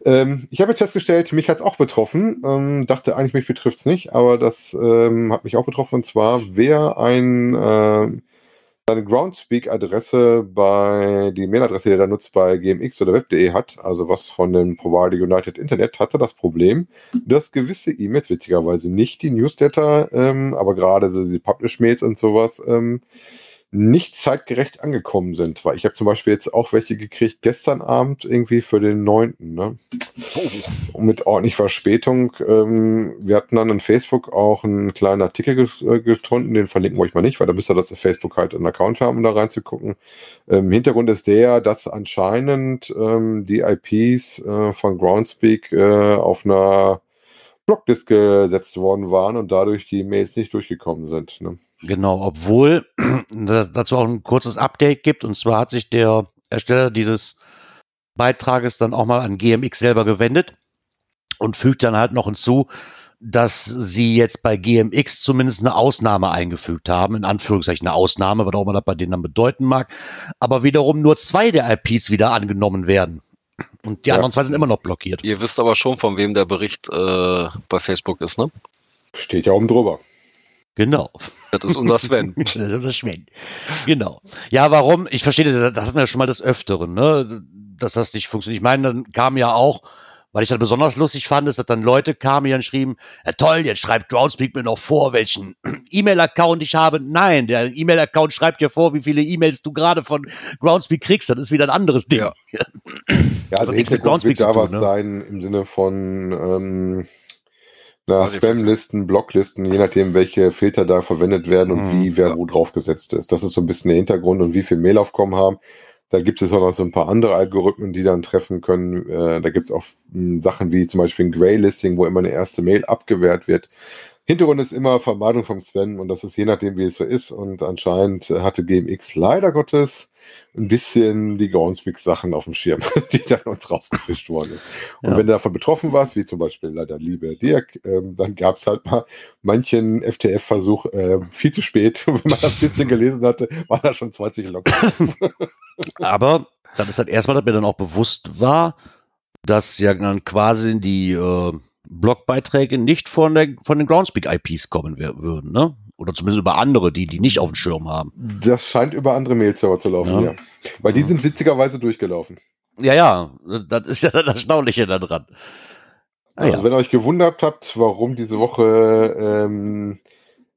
Ähm, ich habe jetzt festgestellt, mich hat es auch betroffen. Ähm, dachte eigentlich, mich betrifft es nicht, aber das ähm, hat mich auch betroffen. Und zwar, wer ein, äh, seine Groundspeak-Adresse bei, die Mailadresse, die er da nutzt, bei gmx oder web.de hat, also was von dem Provider United Internet, hatte das Problem, dass gewisse E-Mails, witzigerweise nicht die Newsletter, ähm, aber gerade so die Publish-Mails und sowas, ähm, nicht zeitgerecht angekommen sind. Weil ich habe zum Beispiel jetzt auch welche gekriegt gestern Abend irgendwie für den 9. Ne? Und mit ordentlich Verspätung. Ähm, wir hatten dann in Facebook auch einen kleinen Artikel ges- äh, gefunden, den verlinken wir euch mal nicht, weil da müsst ihr das auf Facebook halt einen Account haben, um da reinzugucken. Ähm, Hintergrund ist der, dass anscheinend ähm, die IPs äh, von Groundspeak äh, auf einer Blocklist gesetzt worden waren und dadurch die Mails nicht durchgekommen sind. Ne? Genau, obwohl <clears throat> dazu auch ein kurzes Update gibt. Und zwar hat sich der Ersteller dieses Beitrages dann auch mal an GMX selber gewendet und fügt dann halt noch hinzu, dass sie jetzt bei GMX zumindest eine Ausnahme eingefügt haben, in Anführungszeichen eine Ausnahme, was auch immer das bei denen dann bedeuten mag, aber wiederum nur zwei der IPs wieder angenommen werden. Und die Ja. anderen zwei sind immer noch blockiert. Ihr wisst aber schon, von wem der Bericht äh, bei Facebook ist, ne? Steht ja oben drüber. Genau. Das ist unser Sven. <laughs> Das ist das Schwein. Genau. Ja, warum? Ich verstehe, da, hatten wir ja schon mal des Öfteren, ne? dass das nicht funktioniert. Ich meine, dann kam ja auch, weil ich das besonders lustig fand, ist, dass dann Leute kamen hier und schrieben, ja toll, jetzt schreibt Groundspeak mir noch vor, welchen <clears throat> E-Mail-Account ich habe. Nein, der E-Mail-Account schreibt dir vor, wie viele E-Mails du gerade von Groundspeak kriegst. Das ist wieder ein anderes Ding. Ja. <clears throat> Ja, also Also Hintergrund Groundspeak wird da tun, was ne? sein im Sinne von ähm, na, Spam-Listen, Blocklisten, je nachdem, welche Filter da verwendet werden und Mhm, wie wer wo drauf gesetzt ist. Das ist so ein bisschen der Hintergrund und wie viel Mailaufkommen haben. Da gibt es auch noch so ein paar andere Algorithmen, die dann treffen können. Äh, da gibt es auch mh, Sachen wie zum Beispiel ein Grey-Listing, wo immer eine erste Mail abgewehrt wird. Hintergrund ist immer Vermeidung vom Spam und das ist je nachdem, wie es so ist. Und anscheinend hatte GMX leider Gottes ein bisschen die Groundspeak-Sachen auf dem Schirm, <laughs> die dann uns rausgefischt worden ist. Und Ja. wenn du davon betroffen warst, wie zum Beispiel leider liebe Dirk, ähm, dann gab es halt mal manchen FTF-Versuch äh, viel zu spät. <laughs> Wenn man das bisschen gelesen hatte, waren da schon 20 Logs. <laughs> Aber dann ist halt erstmal, dass mir dann auch bewusst war, dass ja dann quasi die äh, Blogbeiträge nicht von, der, von den Groundspeak-IPs kommen würden, ne? Oder zumindest über andere, die die nicht auf dem Schirm haben. Das scheint über andere Mail-Server zu laufen, Ja. ja. Weil die sind witzigerweise durchgelaufen. Ja, ja, das ist ja <laughs> das Erstaunliche daran. Ah, Also ja. wenn ihr euch gewundert habt, warum diese Woche ähm,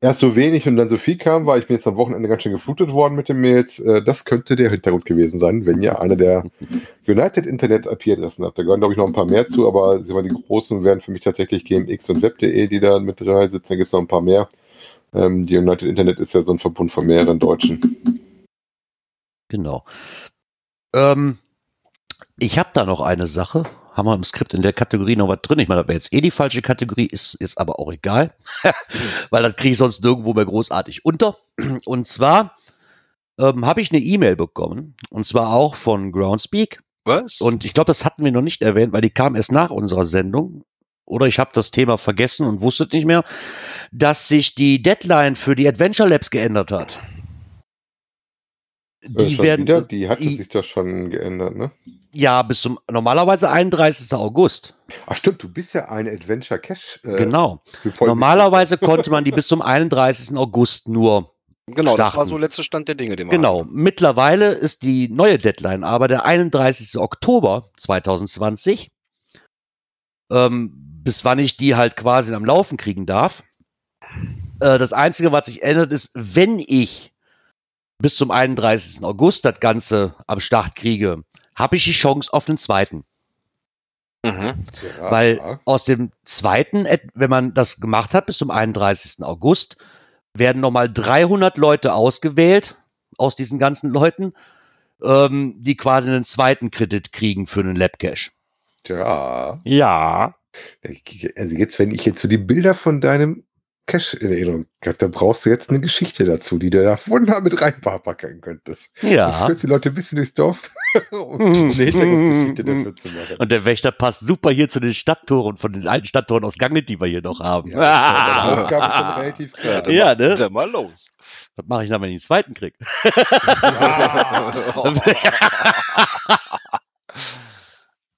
erst so wenig und dann so viel kam, weil ich bin jetzt am Wochenende ganz schön geflutet worden mit den Mails. Äh, das könnte der Hintergrund gewesen sein, wenn ihr eine der <laughs> United Internet IP-Adressen habt. Da gehören, glaube ich, noch ein paar mehr zu, aber die großen wären für mich tatsächlich GMX und Web.de, die da mit drin sitzen. Da gibt es noch ein paar mehr. Ähm, die United Internet ist ja so ein Verbund von mehreren Deutschen. Genau. Ähm, ich habe da noch eine Sache. Haben wir im Skript in der Kategorie noch was drin? Ich meine, das wäre jetzt eh die falsche Kategorie, ist, ist aber auch egal. <laughs> Weil das kriege ich sonst nirgendwo mehr großartig unter. Und zwar ähm, habe ich eine E-Mail bekommen. Und zwar auch von Groundspeak. Was? Und ich glaube, das hatten wir noch nicht erwähnt, weil die kam erst nach unserer Sendung. Oder ich habe das Thema vergessen und wusste nicht mehr, dass sich die Deadline für die Adventure Labs geändert hat. Äh, Die schon werden wieder? Die hatte i- sich das schon geändert, ne? ja bis zum normalerweise 31. August. Ach stimmt, du bist ja ein Adventure Cache. Äh, genau. Normalerweise konnte man die bis zum 31. August nur. genau, das war starten. so letzter Stand der Dinge, den wir Genau. hatten. Mittlerweile ist die neue Deadline aber der 31. Oktober 2020. Ähm, bis wann ich die halt quasi am Laufen kriegen darf. Äh, das Einzige, was sich ändert, ist, wenn ich bis zum 31. August das Ganze am Start kriege, habe ich die Chance auf den zweiten. Mhm. Ja, Weil aus dem zweiten, wenn man das gemacht hat bis zum 31. August, werden nochmal 300 Leute ausgewählt aus diesen ganzen Leuten, ähm, die quasi einen zweiten Kredit kriegen für einen Labcache. ja. Ja. Also jetzt, wenn ich jetzt so die Bilder von deinem Cache in Erinnerung habe, dann brauchst du jetzt eine Geschichte dazu, die du da wunderbar mit reinpacken könntest. Du Ja. führst die Leute ein bisschen durchs Dorf, <laughs> um <laughs> eine Hintergrundgeschichte dafür zu machen. Und der Wächter passt super hier zu den Stadttoren, von den alten Stadttoren aus Gange, die wir hier noch haben. Ja, deine <laughs> Aufgabe schon relativ klar. Ja, ne? Sag mal los. Was mache ich dann, wenn ich den zweiten kriege?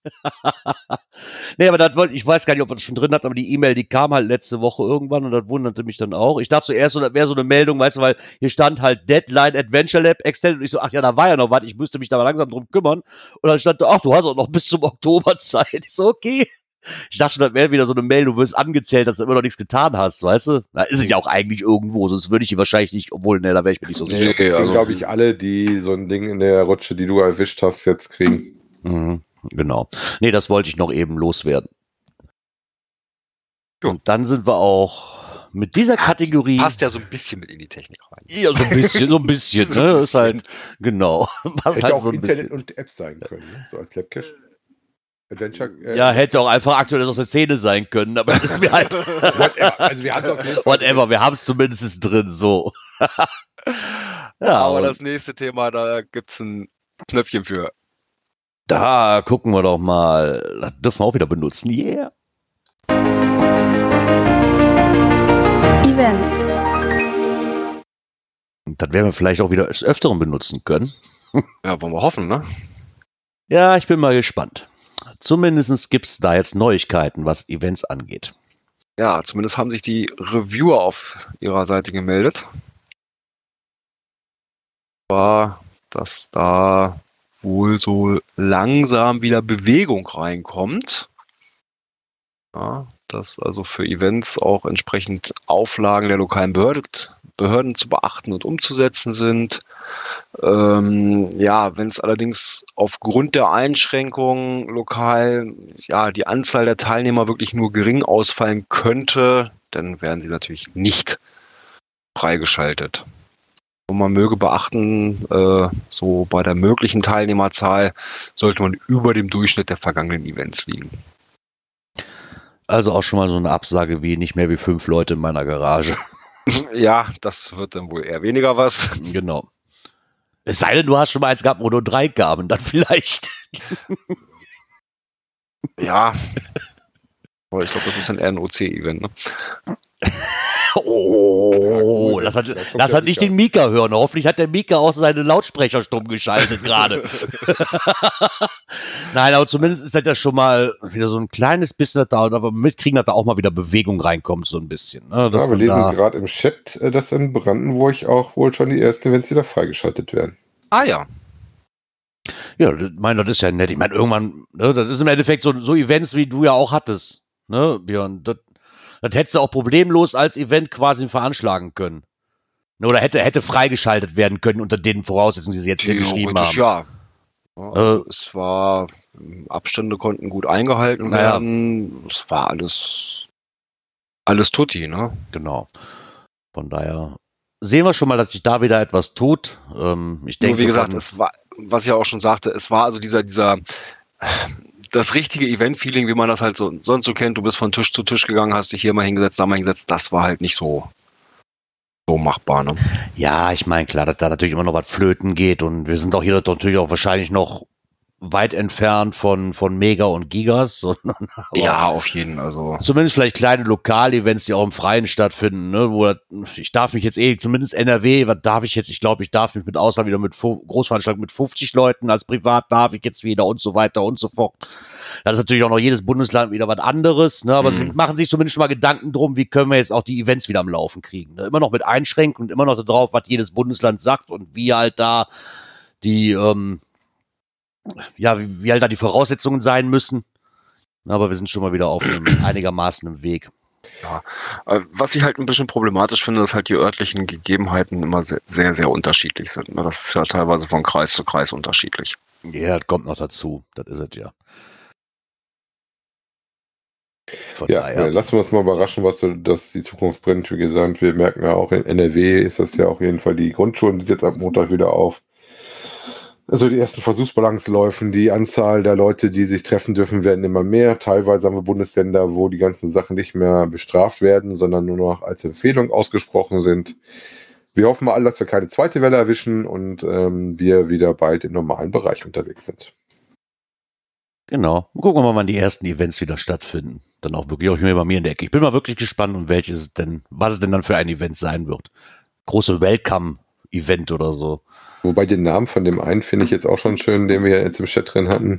<laughs> Nee, aber das wollte, ich weiß gar nicht, ob man das schon drin hat, aber die E-Mail, die kam halt letzte Woche irgendwann und das wunderte mich dann auch. Ich dachte zuerst, so, das wäre so eine Meldung, weißt du, weil hier stand halt Deadline Adventure Lab Extended und ich so, ach ja, da war ja noch was, ich müsste mich da mal langsam drum kümmern. Und dann stand da, ach, du hast auch noch bis zum <laughs> Oktober Zeit. Ich so, okay. Ich dachte schon, das wäre wieder so eine Mail, du wirst angezählt, dass du immer noch nichts getan hast, weißt du? Da ist es ja auch eigentlich irgendwo, sonst würde ich die wahrscheinlich nicht, obwohl, ne, da wäre ich mir nicht so Nee, sicher. okay, Das also- glaube ich, alle, die so ein Ding in der Rutsche, die du erwischt hast, jetzt kriegen. Mhm, genau. Nee, das wollte ich noch eben loswerden. Jo. Und dann sind wir auch mit dieser Kategorie. Passt ja so ein bisschen mit in die Technik rein. Ja, so ein bisschen, so ein bisschen, <laughs> So ne? ein Ist halt, genau. <laughs> Was Hätte halt auch so ein Internet bisschen. und Apps sein können, ne? so als Labcache. Adventure. äh, Ja, hätte auch einfach aktuell aus der Szene sein können, aber das ist mir halt. <laughs> Whatever. Also wir hatten es auf jeden Fall. Whatever, wir haben es zumindest drin, so. ja, Aber das nächste Thema, da gibt's ein Knöpfchen für. Da gucken wir doch mal. Das dürfen wir auch wieder benutzen. Yeah. Events. Und das werden wir vielleicht auch wieder des Öfteren benutzen können. Ja, wollen wir hoffen, ne? Ja, ich bin mal gespannt. Zumindest gibt es da jetzt Neuigkeiten, was Events angeht. Ja, zumindest haben sich die Reviewer auf ihrer Seite gemeldet. War, dass da wohl so langsam wieder Bewegung reinkommt. Ja, dass also für Events auch entsprechend Auflagen der lokalen Behörde, Behörden zu beachten und umzusetzen sind. Ähm, ja, wenn es allerdings aufgrund der Einschränkungen lokal ja, die Anzahl der Teilnehmer wirklich nur gering ausfallen könnte, dann werden sie natürlich nicht freigeschaltet. Und man möge beachten, äh, so bei der möglichen Teilnehmerzahl sollte man über dem Durchschnitt der vergangenen Events liegen. Also auch schon mal so eine Absage wie nicht mehr wie fünf Leute in meiner Garage. <laughs> Ja, das wird dann wohl eher weniger was. genau. Es sei denn, du hast schon mal eins gehabt, wo nur drei kamen, dann <laughs> vielleicht. Ja. Aber ich glaube, das ist ein eher ein OC-Event. Ne? <laughs> Oh, das hat, der hat nicht den Mika hören. Hoffentlich hat der Mika auch seine Lautsprecher stumm geschaltet gerade. <laughs> Nein, aber zumindest ist das ja schon mal wieder so ein kleines bisschen da, aber mitkriegen, dass da auch mal wieder Bewegung reinkommt, so ein bisschen. Ne? Ja, wir lesen gerade im Chat, äh, dass in Brandenburg auch wohl schon die ersten Events wieder freigeschaltet werden. Ah ja. ja, ich meine, das ist ja nett. Ich meine, irgendwann, ne, das ist im Endeffekt so, so Events, wie du ja auch hattest. Ne, Björn? Das, das hättest du auch problemlos als Event quasi veranschlagen können. Ne, Oder hätte, hätte freigeschaltet werden können unter den Voraussetzungen, die sie jetzt hier geschrieben haben. ja. ja also Äh. es war, Abstände konnten gut eingehalten Naja. werden. Es war alles, alles tutti, ne? Genau. Von daher sehen wir schon mal, dass sich da wieder etwas tut. Ähm, ich denke, wie gesagt, es war, was ich auch schon sagte, es war also dieser, dieser, das richtige Event-Feeling, wie man das halt so, sonst so kennt. Du bist von Tisch zu Tisch gegangen, hast dich hier mal hingesetzt, da mal hingesetzt. Das war halt nicht so, so machbar, ne? Ja, ich meine, klar, dass da natürlich immer noch was flöten geht und wir sind auch hier natürlich auch wahrscheinlich noch weit entfernt von, von Mega und Gigas. <laughs> Und, aber Ja, auf jeden, also. Zumindest vielleicht kleine Lokalevents, die auch im Freien stattfinden, ne, wo ich darf mich jetzt eh, zumindest NRW, was darf ich jetzt? Ich glaube, ich darf mich mit Ausland wieder mit Großveranstaltungen mit 50 Leuten, als Privat darf ich jetzt wieder und so weiter und so fort. Das ist natürlich auch noch jedes Bundesland wieder was anderes, ne, aber Mhm. sie machen sich zumindest schon mal Gedanken drum, wie können wir jetzt auch die Events wieder am Laufen kriegen. Ne? Immer noch mit Einschränkungen, immer noch darauf, was jedes Bundesland sagt und wie halt da die, ähm, ja, wie, wie halt da die Voraussetzungen sein müssen. Aber wir sind schon mal wieder auf einem <clears throat> einigermaßen im Weg. Äh, Was ich halt ein bisschen problematisch finde, ist halt die örtlichen Gegebenheiten immer sehr, sehr, sehr unterschiedlich sind. ne? Das ist ja teilweise von Kreis zu Kreis unterschiedlich. Ja, das kommt noch dazu. Das ist es ja. Von Ja, daher. äh, lassen wir uns mal überraschen, was so, das die Zukunft bringt. Wie gesagt, wir merken ja auch in NRW ist das ja auf jeden Fall, die Grundschulen sind jetzt ab Montag wieder auf. Also die ersten Versuchsbalance laufen, die Anzahl der Leute, die sich treffen dürfen, werden immer mehr. Teilweise haben wir Bundesländer, wo die ganzen Sachen nicht mehr bestraft werden, sondern nur noch als Empfehlung ausgesprochen sind. Wir hoffen mal dass wir keine zweite Welle erwischen und ähm, wir wieder bald im normalen Bereich unterwegs sind. Genau. Gucken wir mal, wann die ersten Events wieder stattfinden. Dann auch wirklich auch bei mir in der Ecke. Ich bin mal wirklich gespannt, um welches es denn, was es denn dann für ein Event sein wird. Große Welcome Event oder so. Wobei den Namen von dem einen finde ich jetzt auch schon schön, den wir jetzt im Chat drin hatten.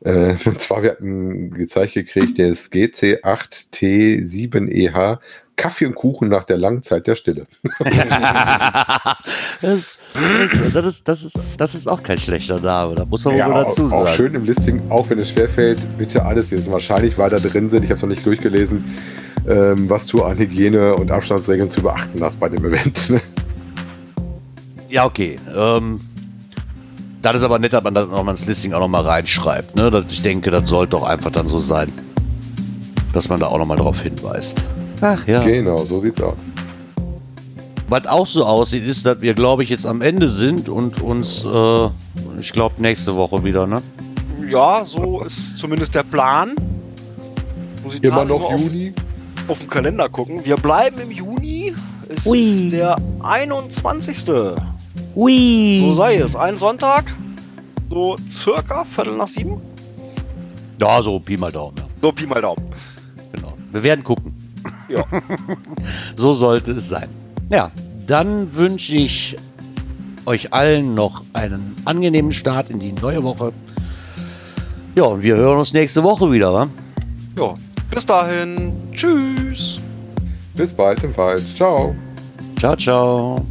Äh, und zwar, wir hatten gezeigt gekriegt, der ist GC8T7EH, Kaffee und Kuchen nach der langen Zeit der Stille. <laughs> das, das, ist, das, ist, das ist auch kein schlechter Name, da muss man Ja, wohl dazu sagen. auch schön im Listing, auch wenn es schwerfällt, bitte alles lesen. Wahrscheinlich, weil da drin sind, ich habe es noch nicht durchgelesen, ähm, was du an Hygiene- und Abstandsregeln zu beachten hast bei dem Event. <laughs> Ja, okay. Ähm, das ist aber nett, dass man das nochmal ins Listing auch nochmal reinschreibt. Ne? Das, ich denke, das sollte doch einfach dann so sein, dass man da auch nochmal drauf hinweist. Ach ja. Genau, so sieht's aus. Was auch so aussieht, ist, dass wir, glaube ich, jetzt am Ende sind und uns, äh, ich glaube, nächste Woche wieder, ne? Ja, so ist zumindest der Plan. Muss ich Immer noch auf, Juni. auf den Kalender gucken. Wir bleiben im Juni. Es Ui. ist der 21. Ui. So sei es. Ein Sonntag. So circa Viertel nach sieben. Ja, so Pi mal Daumen. Ja. So Pi mal Daumen. Genau. Wir werden gucken. Ja. <laughs> so sollte es sein. Ja, dann wünsche ich euch allen noch einen angenehmen Start in die neue Woche. Ja, und wir hören uns nächste Woche wieder, wa? Ja. Bis dahin. Tschüss. Bis bald im Wald. Ciao. Ciao, ciao.